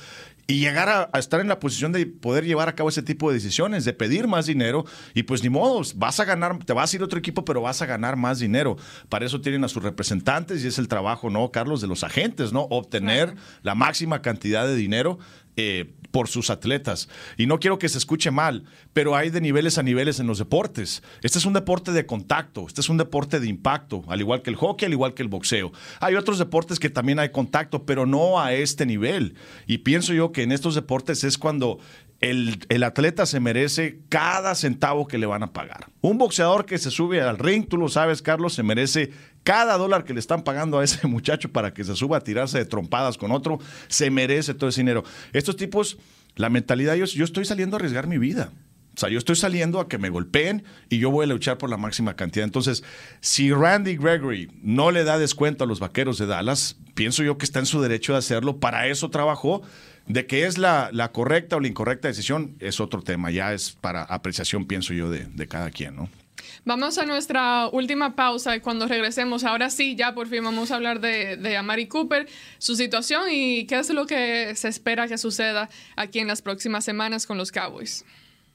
y llegar a, a estar en la posición de poder llevar a cabo ese tipo de decisiones, de pedir más dinero y pues ni modo, vas a ganar, te vas a ir a otro equipo, pero vas a ganar más dinero. Para eso tienen a sus representantes y es el trabajo, ¿no, Carlos? De los agentes, ¿no? Obtener la máxima cantidad de dinero eh, por sus atletas. Y no quiero que se escuche mal, pero hay de niveles a niveles en los deportes. Este es un deporte de contacto, este es un deporte de impacto, al igual que el hockey, al igual que el boxeo. Hay otros deportes que también hay contacto, pero no a este nivel. Y pienso yo que en estos deportes es cuando el, el atleta se merece cada centavo que le van a pagar. Un boxeador que se sube al ring, tú lo sabes, Carlos, se merece cada dólar que le están pagando a ese muchacho para que se suba a tirarse de trompadas con otro, se merece todo ese dinero. Estos tipos, la mentalidad, yo, yo estoy saliendo a arriesgar mi vida. O sea, yo estoy saliendo a que me golpeen y yo voy a luchar por la máxima cantidad. Entonces, si Randy Gregory no le da descuento a los vaqueros de Dallas, pienso yo que está en su derecho de hacerlo. Para eso trabajó. De que es la, la correcta o la incorrecta decisión es otro tema. Ya es para apreciación, pienso yo, de, de cada quien, ¿no? Vamos a nuestra última pausa y cuando regresemos, ahora sí, ya por fin vamos a hablar de, de Amari Cooper, su situación y qué es lo que se espera que suceda aquí en las próximas semanas con los Cowboys.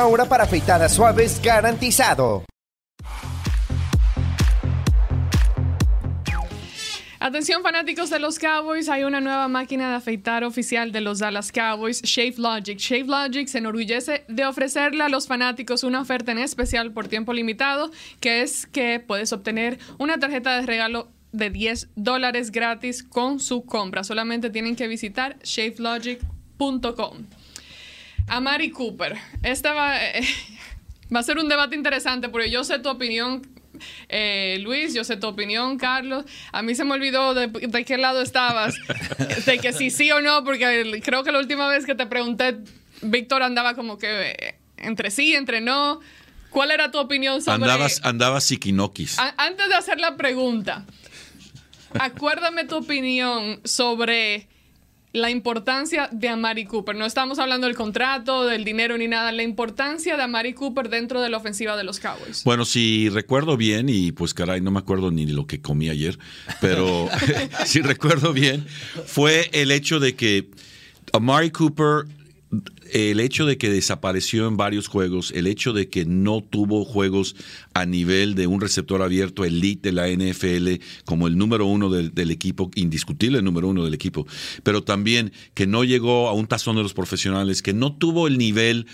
ahora para afeitadas suaves garantizado. Atención fanáticos de los Cowboys, hay una nueva máquina de afeitar oficial de los Dallas Cowboys, Shave Logic. Shave Logic se enorgullece de ofrecerle a los fanáticos una oferta en especial por tiempo limitado, que es que puedes obtener una tarjeta de regalo de 10 dólares gratis con su compra. Solamente tienen que visitar shavelogic.com. A Mari Cooper. Esta va, eh, va, a ser un debate interesante porque yo sé tu opinión, eh, Luis, yo sé tu opinión, Carlos. A mí se me olvidó de, de, qué lado estabas, de que sí, sí o no, porque creo que la última vez que te pregunté, Víctor andaba como que eh, entre sí, entre no. ¿Cuál era tu opinión sobre Andabas, andabas siquinoquis. Antes de hacer la pregunta, acuérdame tu opinión sobre la importancia de Amari Cooper. No estamos hablando del contrato, del dinero ni nada, la importancia de Amari Cooper dentro de la ofensiva de los Cowboys. Bueno, si recuerdo bien, y pues caray, no me acuerdo ni lo que comí ayer, pero si recuerdo bien, fue el hecho de que Amari Cooper el hecho de que desapareció en varios juegos, el hecho de que no tuvo juegos a nivel de un receptor abierto elite de la NFL como el número uno del, equipo, indiscutible el número uno del equipo, pero también que no llegó a un tazón de los profesionales, que no tuvo el nivel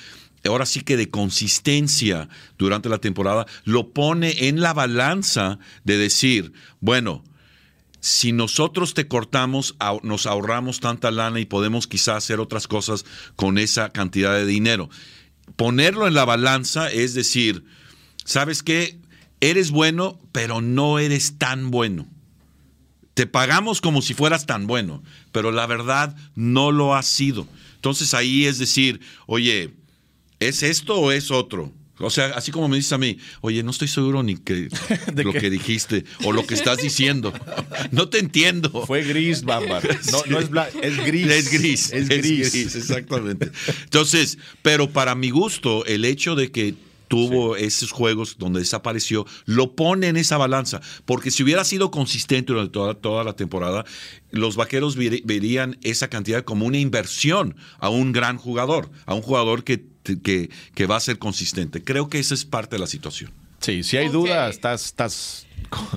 ahora sí que de consistencia durante la temporada, lo pone en la balanza de decir, bueno, si nosotros te cortamos, nos ahorramos tanta lana y podemos quizás hacer otras cosas con esa cantidad de dinero. Ponerlo en la balanza es decir, ¿sabes qué? Eres bueno, pero no eres tan bueno. Te pagamos como si fueras tan bueno, pero la verdad no lo has sido. Entonces ahí es decir, oye, ¿es esto o es otro? O sea, así como me dices a mí, oye, no estoy seguro ni que ¿De lo qué? que dijiste o lo que estás diciendo. No te entiendo. Fue gris, Bárbara. No, no es blanco, es gris. Es gris. Es gris. Es gris, exactamente. Entonces, pero para mi gusto, el hecho de que tuvo sí. esos juegos donde desapareció, lo pone en esa balanza. Porque si hubiera sido consistente durante toda, toda la temporada, los vaqueros verían esa cantidad como una inversión a un gran jugador, a un jugador que, que, que va a ser consistente. Creo que esa es parte de la situación. Sí, si hay Ok. duda, estás, estás,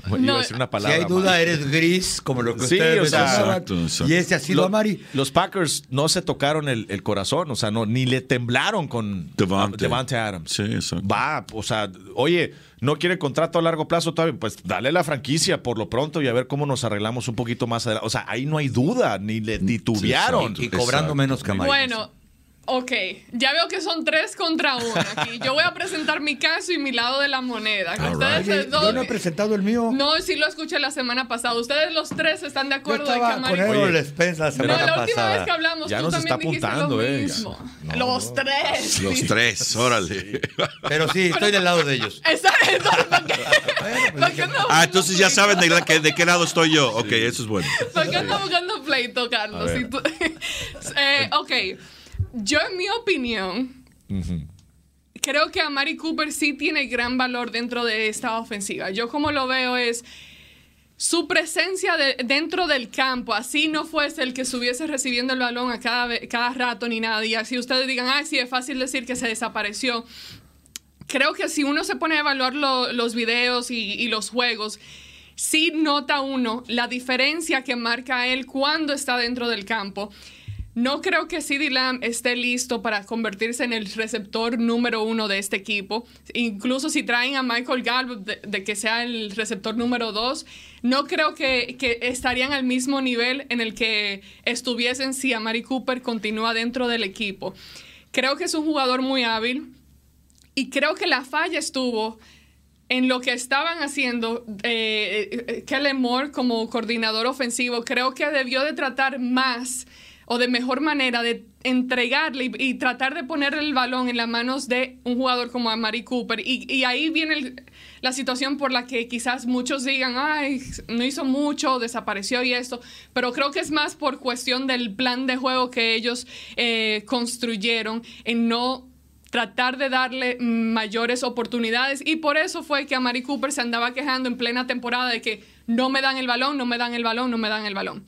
iba No, a decir una Si palabra. hay duda, mal. eres gris, como lo que Sí, ustedes o sea, mencionaban. exacto, exacto. Y ese ha sido Lo- Amari. Los Packers no se tocaron el, el corazón, o sea, no, ni le temblaron con Devante. Devante Adams. Sí, exacto. Va, o sea, oye, no quiere contrato a largo plazo todavía, pues dale la franquicia por lo pronto y a ver cómo nos arreglamos un poquito más adelante. O sea, ahí no hay duda, ni le titubearon. Y cobrando Exacto. menos que Amari. Bueno, ok, ya veo que son tres contra uno aquí. Yo voy a presentar mi caso y mi lado de la moneda. All Ustedes dos- yo no he presentado el mío. No, sí lo escuché la semana pasada. Ustedes los tres están de Yo acuerdo de que con Oye, la No, semana la última vez que hablamos, Ya tú nos también está dijiste apuntando, lo eh. mismo. los tres. Los tres, órale. Pero sí, estoy del lado de ellos. Esa- entonces, ¿para qué- para qué no- Ah, entonces ya saben de, la que- de qué lado estoy yo. Ok, eso es bueno. ¿Por qué anda buscando pleito, Carlos? Tú- Eh, ok, yo en mi opinión, creo que Amari Cooper sí tiene gran valor dentro de esta ofensiva. Yo como lo veo es su presencia de- dentro del campo, así no fuese el que estuviese recibiendo el balón a cada, cada rato ni nada, y así ustedes digan, ah, sí, es fácil decir que se desapareció. Creo que si uno se pone a evaluar lo- los videos y, y los juegos, sí nota uno la diferencia que marca él cuando está dentro del campo. No creo que CeeDee Lamb esté listo para convertirse en el receptor número uno de este equipo. Incluso si traen a Michael Gallup de, que sea el receptor número dos, no creo que, que estarían al mismo nivel en el que estuviesen si Amari Cooper continúa dentro del equipo. Creo que es un jugador muy hábil y creo que la falla estuvo en lo que estaban haciendo eh, eh, Kellen Moore como coordinador ofensivo. Creo que debió de tratar más o de mejor manera de entregarle y, tratar de poner el balón en las manos de un jugador como Amari Cooper. Y, ahí viene la situación por la que quizás muchos digan, ay, no hizo mucho, desapareció y esto. Pero creo que es más por cuestión del plan de juego que ellos eh, construyeron en no tratar de darle mayores oportunidades y por eso fue que a Mari Cooper se andaba quejando en plena temporada de que no me dan el balón, no me dan el balón, no me dan el balón.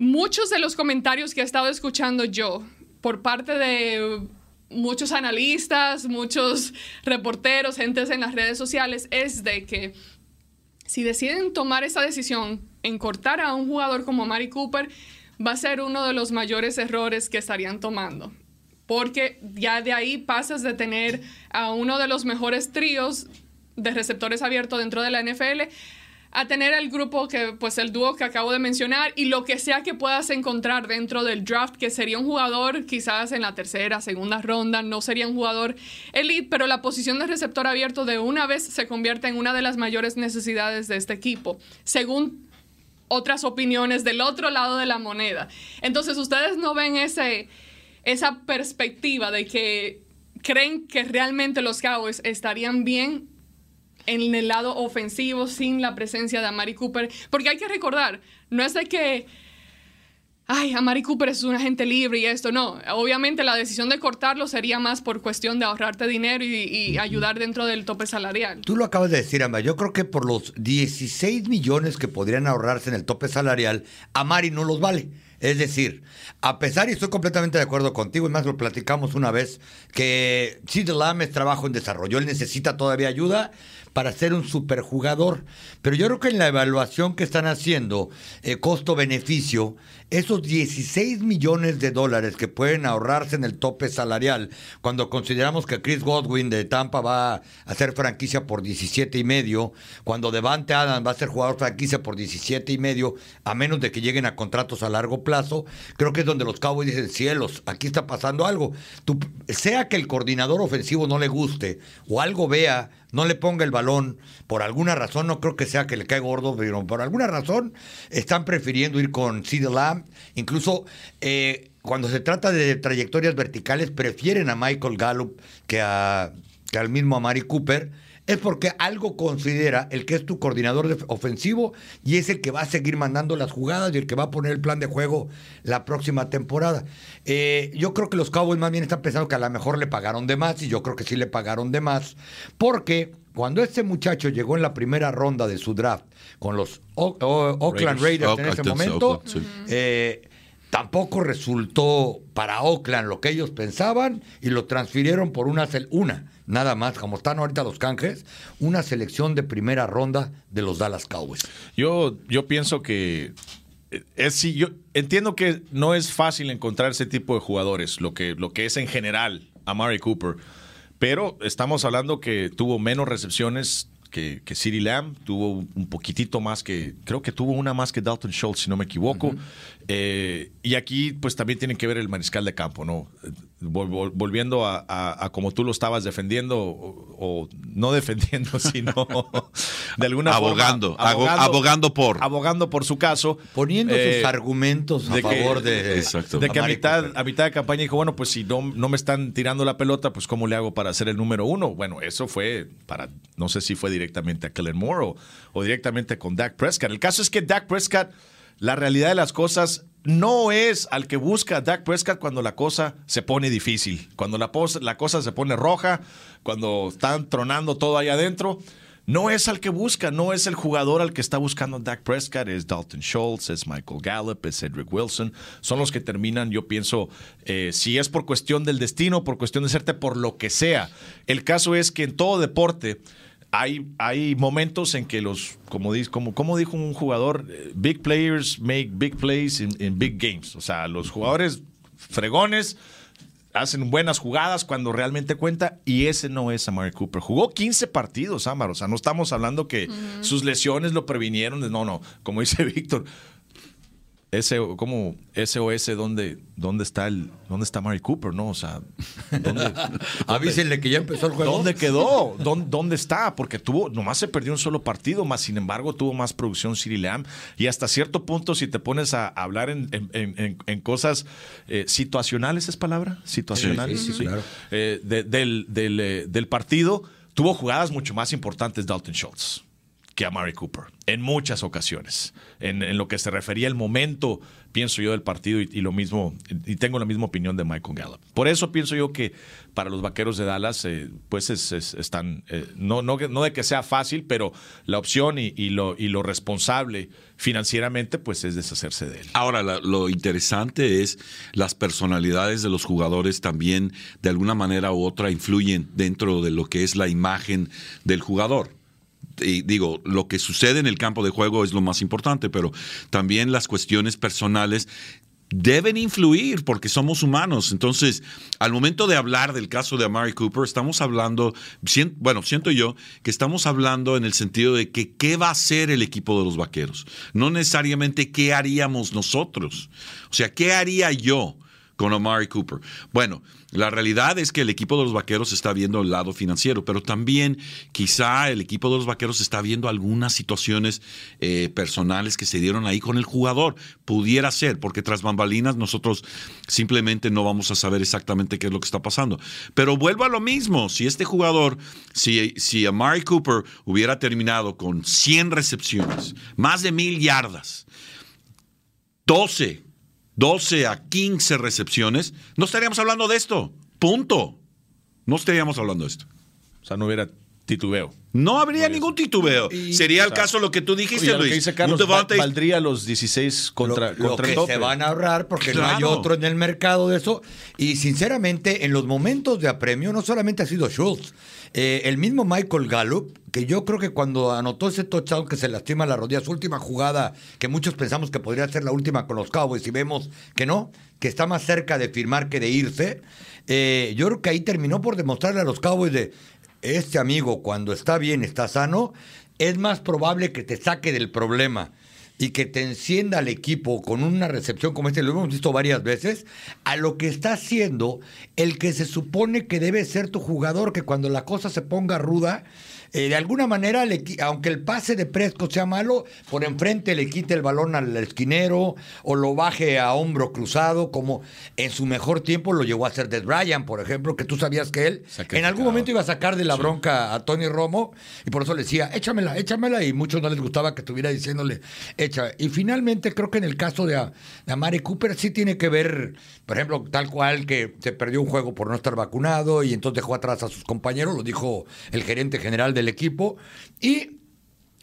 Muchos de los comentarios que he estado escuchando yo por parte de muchos analistas, muchos reporteros, gentes en las redes sociales, es de que si deciden tomar esa decisión en cortar a un jugador como Mari Cooper, va a ser uno de los mayores errores que estarían tomando. Porque ya de ahí pasas de tener a uno de los mejores tríos de receptores abiertos dentro de la NFL a tener el grupo que, pues el dúo que acabo de mencionar y lo que sea que puedas encontrar dentro del draft, que sería un jugador quizás en la tercera, segunda ronda, no sería un jugador elite, pero la posición de receptor abierto de una vez se convierte en una de las mayores necesidades de este equipo, según otras opiniones del otro lado de la moneda. Entonces, ustedes no ven ese, esa perspectiva de que creen que realmente los Cowboys estarían bien en el lado ofensivo sin la presencia de Amari Cooper. Porque hay que recordar, no es de que, ay, Amari Cooper es un agente libre y esto, no. Obviamente la decisión de cortarlo sería más por cuestión de ahorrarte dinero y, y ayudar dentro del tope salarial. Tú lo acabas de decir, Amba. Yo creo que por los 16 millones que podrían ahorrarse en el tope salarial, Amari no los vale. Es decir, a pesar, y estoy completamente de acuerdo contigo, y más lo platicamos una vez, que Sid Lamb es trabajo en desarrollo, él necesita todavía ayuda para ser un superjugador. Pero yo creo que en la evaluación que están haciendo, eh, costo-beneficio, esos 16 millones de dólares que pueden ahorrarse en el tope salarial, cuando consideramos que Chris Godwin de Tampa va a hacer franquicia por 17 y medio, cuando Devante Adams va a ser jugador franquicia por 17 y medio, a menos de que lleguen a contratos a largo plazo, creo que es donde los Cowboys dicen, cielos, aquí está pasando algo. Sea que el coordinador ofensivo no le guste o algo vea, no le ponga el balón, por alguna razón, no creo que sea que le cae gordo, pero por alguna razón están prefiriendo ir con CeeDee Lamb. Incluso eh, cuando se trata de trayectorias verticales, prefieren a Michael Gallup que, al mismo Amari Cooper. Es porque algo considera el que es tu coordinador ofensivo y es el que va a seguir mandando las jugadas y el que va a poner el plan de juego la próxima temporada. Eh, yo creo que los Cowboys más bien están pensando que a lo mejor le pagaron de más y yo creo que sí le pagaron de más porque cuando este muchacho llegó en la primera ronda de su draft con los O- O- Oakland Raiders. Raiders en ese momento, Oakland, sí. eh, tampoco resultó para Oakland lo que ellos pensaban y lo transfirieron por una, una nada más, como están ahorita los canjes, una selección de primera ronda de los Dallas Cowboys. Yo, yo pienso que es sí, yo entiendo que no es fácil encontrar ese tipo de jugadores, lo que, lo que es en general a Mari Cooper. Pero estamos hablando que tuvo menos recepciones que, que Lamb, tuvo un poquitito más que, creo que tuvo una más que Dalton Schultz, si no me equivoco. Eh, y aquí, pues también tiene que ver el mariscal de campo, ¿no? volviendo a, como tú lo estabas defendiendo, o, no defendiendo, sino de alguna abogando, forma. Abogando, abogando por. Abogando por su caso. Poniendo sus eh, argumentos a favor de. Exacto. De que a mitad, a mitad de campaña dijo, bueno, pues si no, no me están tirando la pelota, pues ¿cómo le hago para ser el número uno? Bueno, eso fue para, no sé si fue directamente a Kellen Moore o, o directamente con Dak Prescott. El caso es que Dak Prescott la realidad de las cosas no es al que busca Dak Prescott cuando la cosa se pone difícil, cuando la, cosa se pone roja, cuando están tronando todo ahí adentro. No es al que busca, no es el jugador al que está buscando Dak Prescott, es Dalton Schultz, es Michael Gallup, es Cedric Wilson. Son los que terminan, yo pienso, eh, si es por cuestión del destino, por cuestión de serte, por lo que sea. El caso es que en todo deporte, hay, hay momentos en que los, como, como, como dijo un jugador, eh, big players make big plays in, big games. O sea, los jugadores fregones hacen buenas jugadas cuando realmente cuenta y ese no es Amari Cooper. Jugó 15 partidos, Amar. O sea, no estamos hablando que sus lesiones lo previnieron. No, no. Como dice Víctor, ese como SOS dónde dónde está el dónde está Mary Cooper no o sea ¿dónde, avísenle que ya empezó el juego. Dónde quedó ¿Dónde, dónde, está porque tuvo nomás se perdió un solo partido más sin embargo tuvo más producción Siri Lamb y hasta cierto punto si te pones a hablar en, en, en, cosas eh, situacionales es palabra situacionales sí, sí, claro. Eh, del, del, eh, del partido tuvo jugadas mucho más importantes Dalton Schultz que a Mary Cooper, en muchas ocasiones. En, lo que se refería al momento, pienso yo, del partido y, lo mismo, y tengo la misma opinión de Michael Gallup. Por eso pienso yo que para los vaqueros de Dallas, eh, pues es, están, eh, no, no, no, de que sea fácil, pero la opción y, lo, y lo responsable financieramente, pues es deshacerse de él. Ahora, lo interesante es las personalidades de los jugadores también, de alguna manera u otra, influyen dentro de lo que es la imagen del jugador y digo, lo que sucede en el campo de juego es lo más importante, pero también las cuestiones personales deben influir porque somos humanos. Entonces, al momento de hablar del caso de Amari Cooper, estamos hablando, bueno, siento yo que estamos hablando en el sentido de que qué va a hacer el equipo de los vaqueros, no necesariamente qué haríamos nosotros. O sea, ¿qué haría yo? Con Amari Cooper. Bueno, la realidad es que el equipo de los vaqueros está viendo el lado financiero, pero también quizá el equipo de los vaqueros está viendo algunas situaciones eh, personales que se dieron ahí con el jugador. Pudiera ser, porque tras bambalinas nosotros simplemente no vamos a saber exactamente qué es lo que está pasando. Pero vuelvo a lo mismo, si este jugador, si, si Amari Cooper hubiera terminado con 100 recepciones, más de mil yardas, 12 12 a 15 recepciones, no estaríamos hablando de esto. Punto. No estaríamos hablando de esto. O sea, no hubiera titubeo. No habría ningún titubeo. Sería el caso lo que tú dijiste, Luis. dice Carlos, valdría los 16 contra, lo, contra que se van a ahorrar porque no hay otro en el mercado de eso. Y sinceramente, en los momentos de apremio, no solamente ha sido Schultz. Eh, el mismo Michael Gallup, que yo creo que cuando anotó ese touchdown que se lastima la rodilla, su última jugada, que muchos pensamos que podría ser la última con los Cowboys y vemos que no, que está más cerca de firmar que de irse, eh, yo creo que ahí terminó por demostrarle a los Cowboys de este amigo cuando está bien, está sano, es más probable que te saque del problema y que te encienda al equipo con una recepción como este, lo hemos visto varias veces, a lo que está haciendo el que se supone que debe ser tu jugador, que cuando la cosa se ponga ruda, eh, de alguna manera, aunque el pase de Presco sea malo, por enfrente le quite el balón al esquinero o lo baje a hombro cruzado, como en su mejor tiempo lo llegó a hacer Des Bryant, por ejemplo, que tú sabías que él en algún momento iba a sacar de la bronca a Tony Romo y por eso le decía, échamela, échamela, y muchos no les gustaba que estuviera diciéndole, echa. Y finalmente creo que en el caso de, de Amari Cooper sí tiene que ver, por ejemplo, tal cual que se perdió un juego por no estar vacunado y entonces dejó atrás a sus compañeros, lo dijo el gerente general del equipo, y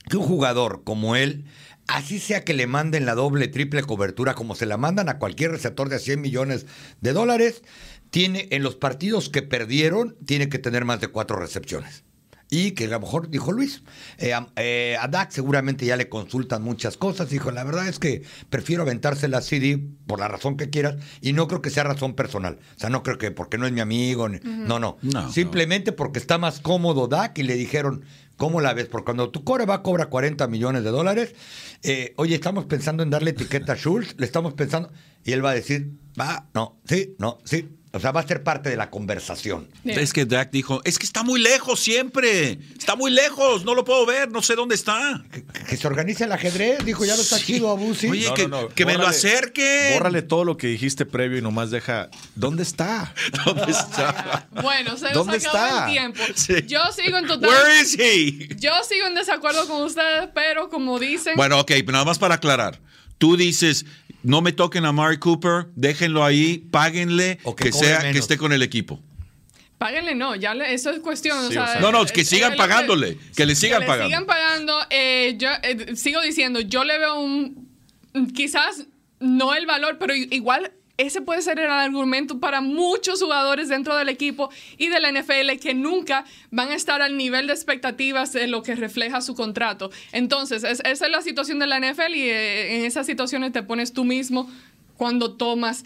que un jugador como él así sea que le manden la doble, triple cobertura, como se la mandan a cualquier receptor de 100 millones de dólares, tiene en los partidos que perdieron, tiene que tener más de cuatro recepciones. Y que a lo mejor dijo Luis, eh, a, eh, a Dak seguramente ya le consultan muchas cosas. Dijo, la verdad es que prefiero aventársela a CD por la razón que quieras y no creo que sea razón personal. O sea, no creo que porque no es mi amigo. ni- No, no. No, Simplemente porque está más cómodo Dak y le dijeron, ¿cómo la ves? Porque cuando tu core va a cobrar 40 millones de dólares, eh, oye, estamos pensando en darle etiqueta a Schultz, le estamos pensando, y él va a decir, va, no, sí, no, sí. O sea, va a ser parte de la conversación. Yeah. Es que Dak dijo, es que está muy lejos siempre. Está muy lejos, no lo puedo ver, no sé dónde está. Que, que se organice el ajedrez, dijo, ya lo está chido a Busi. Oye, No, que, no, no, que me lo acerque. Bórrale todo lo que dijiste previo y nomás deja. ¿Dónde está? ¿Dónde está? Bueno, se nos ¿Dónde acabó está? el tiempo. Sí. Yo sigo en total. Where is he? Yo sigo en desacuerdo con ustedes, pero como dicen. Bueno, ok, pero nada más para aclarar. Tú dices, no me toquen a Mari Cooper, déjenlo ahí, páguenle, O que que, sea, que esté con el equipo. Páguenle, no, ya le- eso es cuestión. o sea, o sea- No, no, que es- sigan es lo pagándole, que le sigan le pagando. sigan pagando. eh, yo eh, sigo diciendo, yo le veo un. Quizás no el valor, pero igual ese puede ser el argumento para muchos jugadores dentro del equipo y de la NFL que nunca van a estar al nivel de expectativas de lo que refleja su contrato. Entonces, es- esa es la situación de la NFL y eh, en esas situaciones te pones tú mismo cuando tomas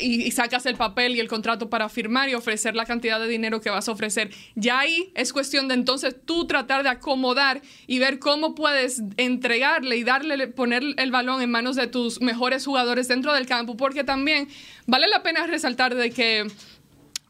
y, y sacas el papel y el contrato para firmar y ofrecer la cantidad de dinero que vas a ofrecer. Ya ahí es cuestión de entonces tú tratar de acomodar y ver cómo puedes entregarle y darle, poner el balón en manos de tus mejores jugadores dentro del campo, porque también vale la pena resaltar de que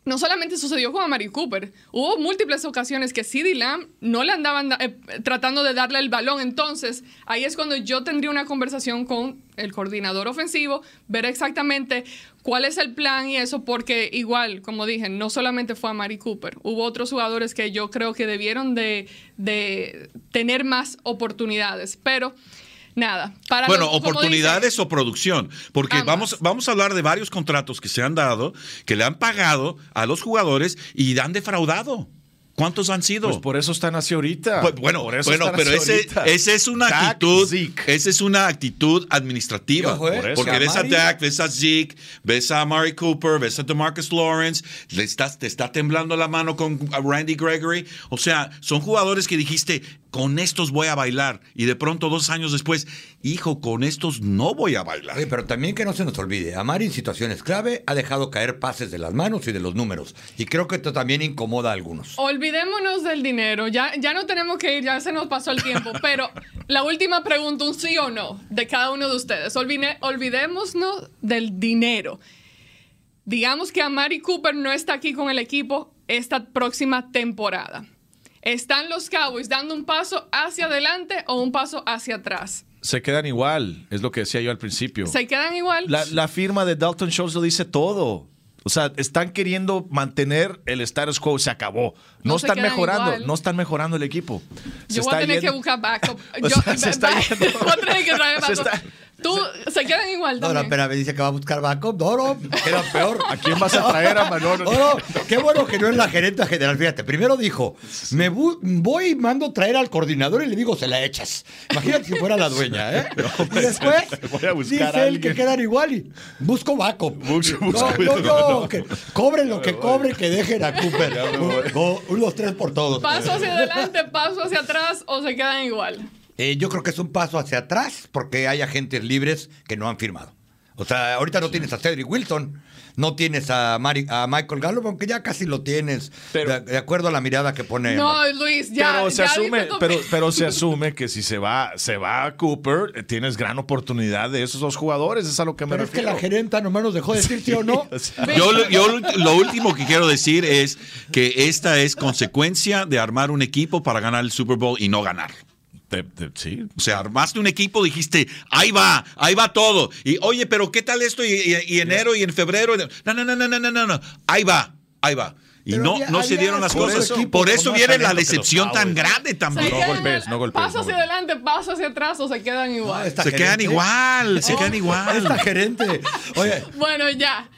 no solamente sucedió con Amari Cooper, hubo múltiples ocasiones que CD Lamb no le andaban da- eh, tratando de darle el balón. Entonces, ahí es cuando yo tendría una conversación con el coordinador ofensivo, ver exactamente cuál es el plan y eso, porque igual, como dije, no solamente fue Amari Cooper, hubo otros jugadores que yo creo que debieron de, de tener más oportunidades. Pero, nada, para Bueno, los- oportunidades o producción, porque Ambas. vamos, vamos a hablar de varios contratos que se han dado, que le han pagado a los jugadores y han defraudado. ¿Cuántos han sido? Pues por eso están así ahorita. Pues, bueno, Por eso bueno, están pero así ese, ahorita. ese es una Dak, actitud, esa es una actitud administrativa. ¿eh? Por eso. Porque Que ves a Dak, ves a Zeke, ves a Mari Cooper, ves a DeMarcus Lawrence, le estás, te está temblando la mano con Randy Gregory. O sea, son jugadores que dijiste, con estos voy a bailar. Y de pronto, dos años después, hijo, con estos no voy a bailar. Oye, pero también que no se nos olvide, Amari en situaciones clave ha dejado caer pases de las manos y de los números. Y creo que esto también incomoda a algunos. Olvidémonos del dinero. Ya, ya no tenemos que ir, ya se nos pasó el tiempo. pero la última pregunta, un sí o no, de cada uno de ustedes. Olvide- olvidémonos del dinero. Digamos que Amari Cooper no está aquí con el equipo esta próxima temporada. ¿Están los Cowboys dando un paso hacia adelante o un paso hacia atrás? Se quedan igual, es lo que decía yo al principio. ¿Se quedan igual? La, la firma de Dalton Schultz lo dice todo. O sea, están queriendo mantener el status quo, se acabó. No, No se están mejorando, igual. no están mejorando el equipo. Se Yo voy a tener que buscar backup. O Yo, sea, se está back- yendo. voy a tener que traer Se backup. está- ¿Tú se quedan igual No, no, también? espérame, dice que va a buscar backup. No, no, era peor. ¿A quién vas a traer a Manolo? No, no, qué bueno que no es la gerente general. Fíjate, primero dijo, me voy y mando traer al coordinador y le digo, se la echas. Imagínate si fuera la dueña, ¿eh? y después voy a buscar dice a él que quedan igual y busco backup. Busco- no, busco- no, no, que cobren lo que cobren, que dejen a Cooper. No, unos tres por todos. ¿Paso hacia adelante, paso hacia atrás o se quedan igual? Eh, yo creo que es un paso hacia atrás porque hay agentes libres que no han firmado. O sea, ahorita no tienes a Cedric Wilson, no tienes a, Mari- a Michael Gallup, aunque ya casi lo tienes, Pero- de, de acuerdo a la mirada que pone. No, Luis, ya. pero se ya asume, pero, se asume que si se va, se va a Cooper, eh, tienes gran oportunidad de esos dos jugadores, es a lo que me Pero es que refiero. la gerenta nomás nos dejó decir sí o no. O sea, Yo, lo- yo lo- lo último que quiero decir es que esta es consecuencia de armar un equipo para ganar el Super Bowl y no ganar. Te- te- sí, O sea, armaste un equipo, dijiste, ahí va, ahí va todo. Y oye, pero ¿qué tal esto? Y, y- y enero y en febrero. No, no, no, no, no, no, no, no. Ahí va, ahí va. Y Pero no, había- no se dieron las cosas. equipos Por eso viene la decepción tan grande ¿Se también. No quedan- golpes, no golpes, ¿Paso no hacia adelante, paso hacia atrás o se quedan igual? esta Se quedan gerente- igual, se quedan Esta igual. gerente. Oye, Bueno, ya.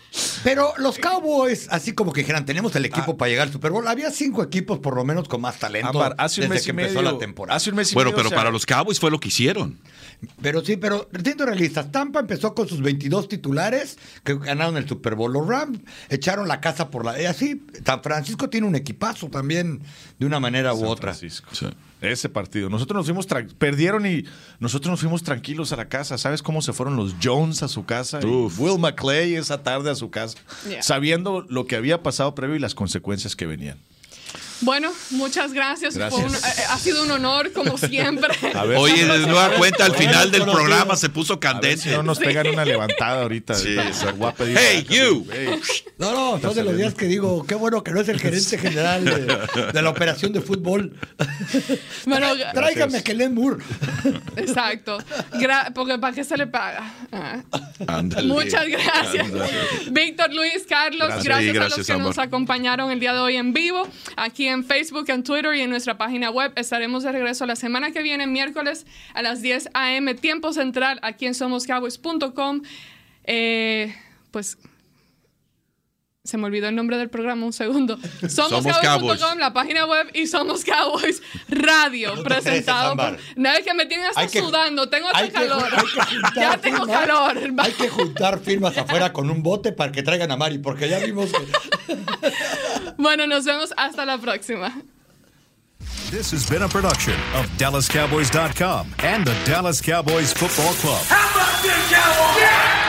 Pero los Cowboys, así como que dijeran, tenemos el equipo para llegar al Super Bowl. Había cinco equipos por lo menos con más talento Ámbar, hace un desde mes que y empezó medio- la temporada. hace un mes y Bueno, medio, pero o sea, para los Cowboys fue lo que hicieron. Pero sí, pero siendo realistas, Tampa empezó con sus 22 titulares que ganaron el Super Bowl. Los Rams echaron la casa por la... Y así, San Francisco tiene un equipazo también, de una manera u San otra. Francisco. Ese partido. Nosotros nos fuimos, perdieron y nosotros nos fuimos tranquilos a la casa. ¿Sabes cómo se fueron los Jones a su casa? Y. Will McClay esa tarde a su casa. Yeah. Sabiendo lo que había pasado previo y las consecuencias que venían. Bueno, muchas gracias. Fue Gracias. un- eh, ha sido un honor, como siempre. A ver Oye, de nueva cuenta, al final del programa se puso candente. si no nos pegan una levantada ahorita. Sí, voy a pedir- Hey, you. Hey. No, no, son de los días que digo, qué bueno que no es el gerente general de, de la operación de fútbol. Bueno, Tráigame a Kellen Moore. exacto. Gra- porque ¿para qué se le paga? Ah. Ándale. Muchas gracias. Víctor Luis, Carlos, Gracias. a los gracias, que nos acompañaron el día de hoy en vivo, aquí en Facebook, en Twitter y en nuestra página web. Estaremos de regreso la semana que viene, miércoles a las 10 a.m. tiempo central, aquí en somoscowboys.com. Eh, pues se me olvidó el nombre del programa, un segundo. Somos Cowboys. Somoscowboys.com, la página web y Somos Cowboys Radio, presentado por... No es que me tienen hasta que- sudando, tengo hasta calor. hay que juntar ya tengo firmas. calor. Hay que juntar firmas afuera con un bote para que traigan a Mari, porque ya vimos que... Bueno, nos vemos hasta la próxima. This has been a production of DallasCowboys.com and the Dallas Cowboys Football Club. How about this, Cowboys? Yeah!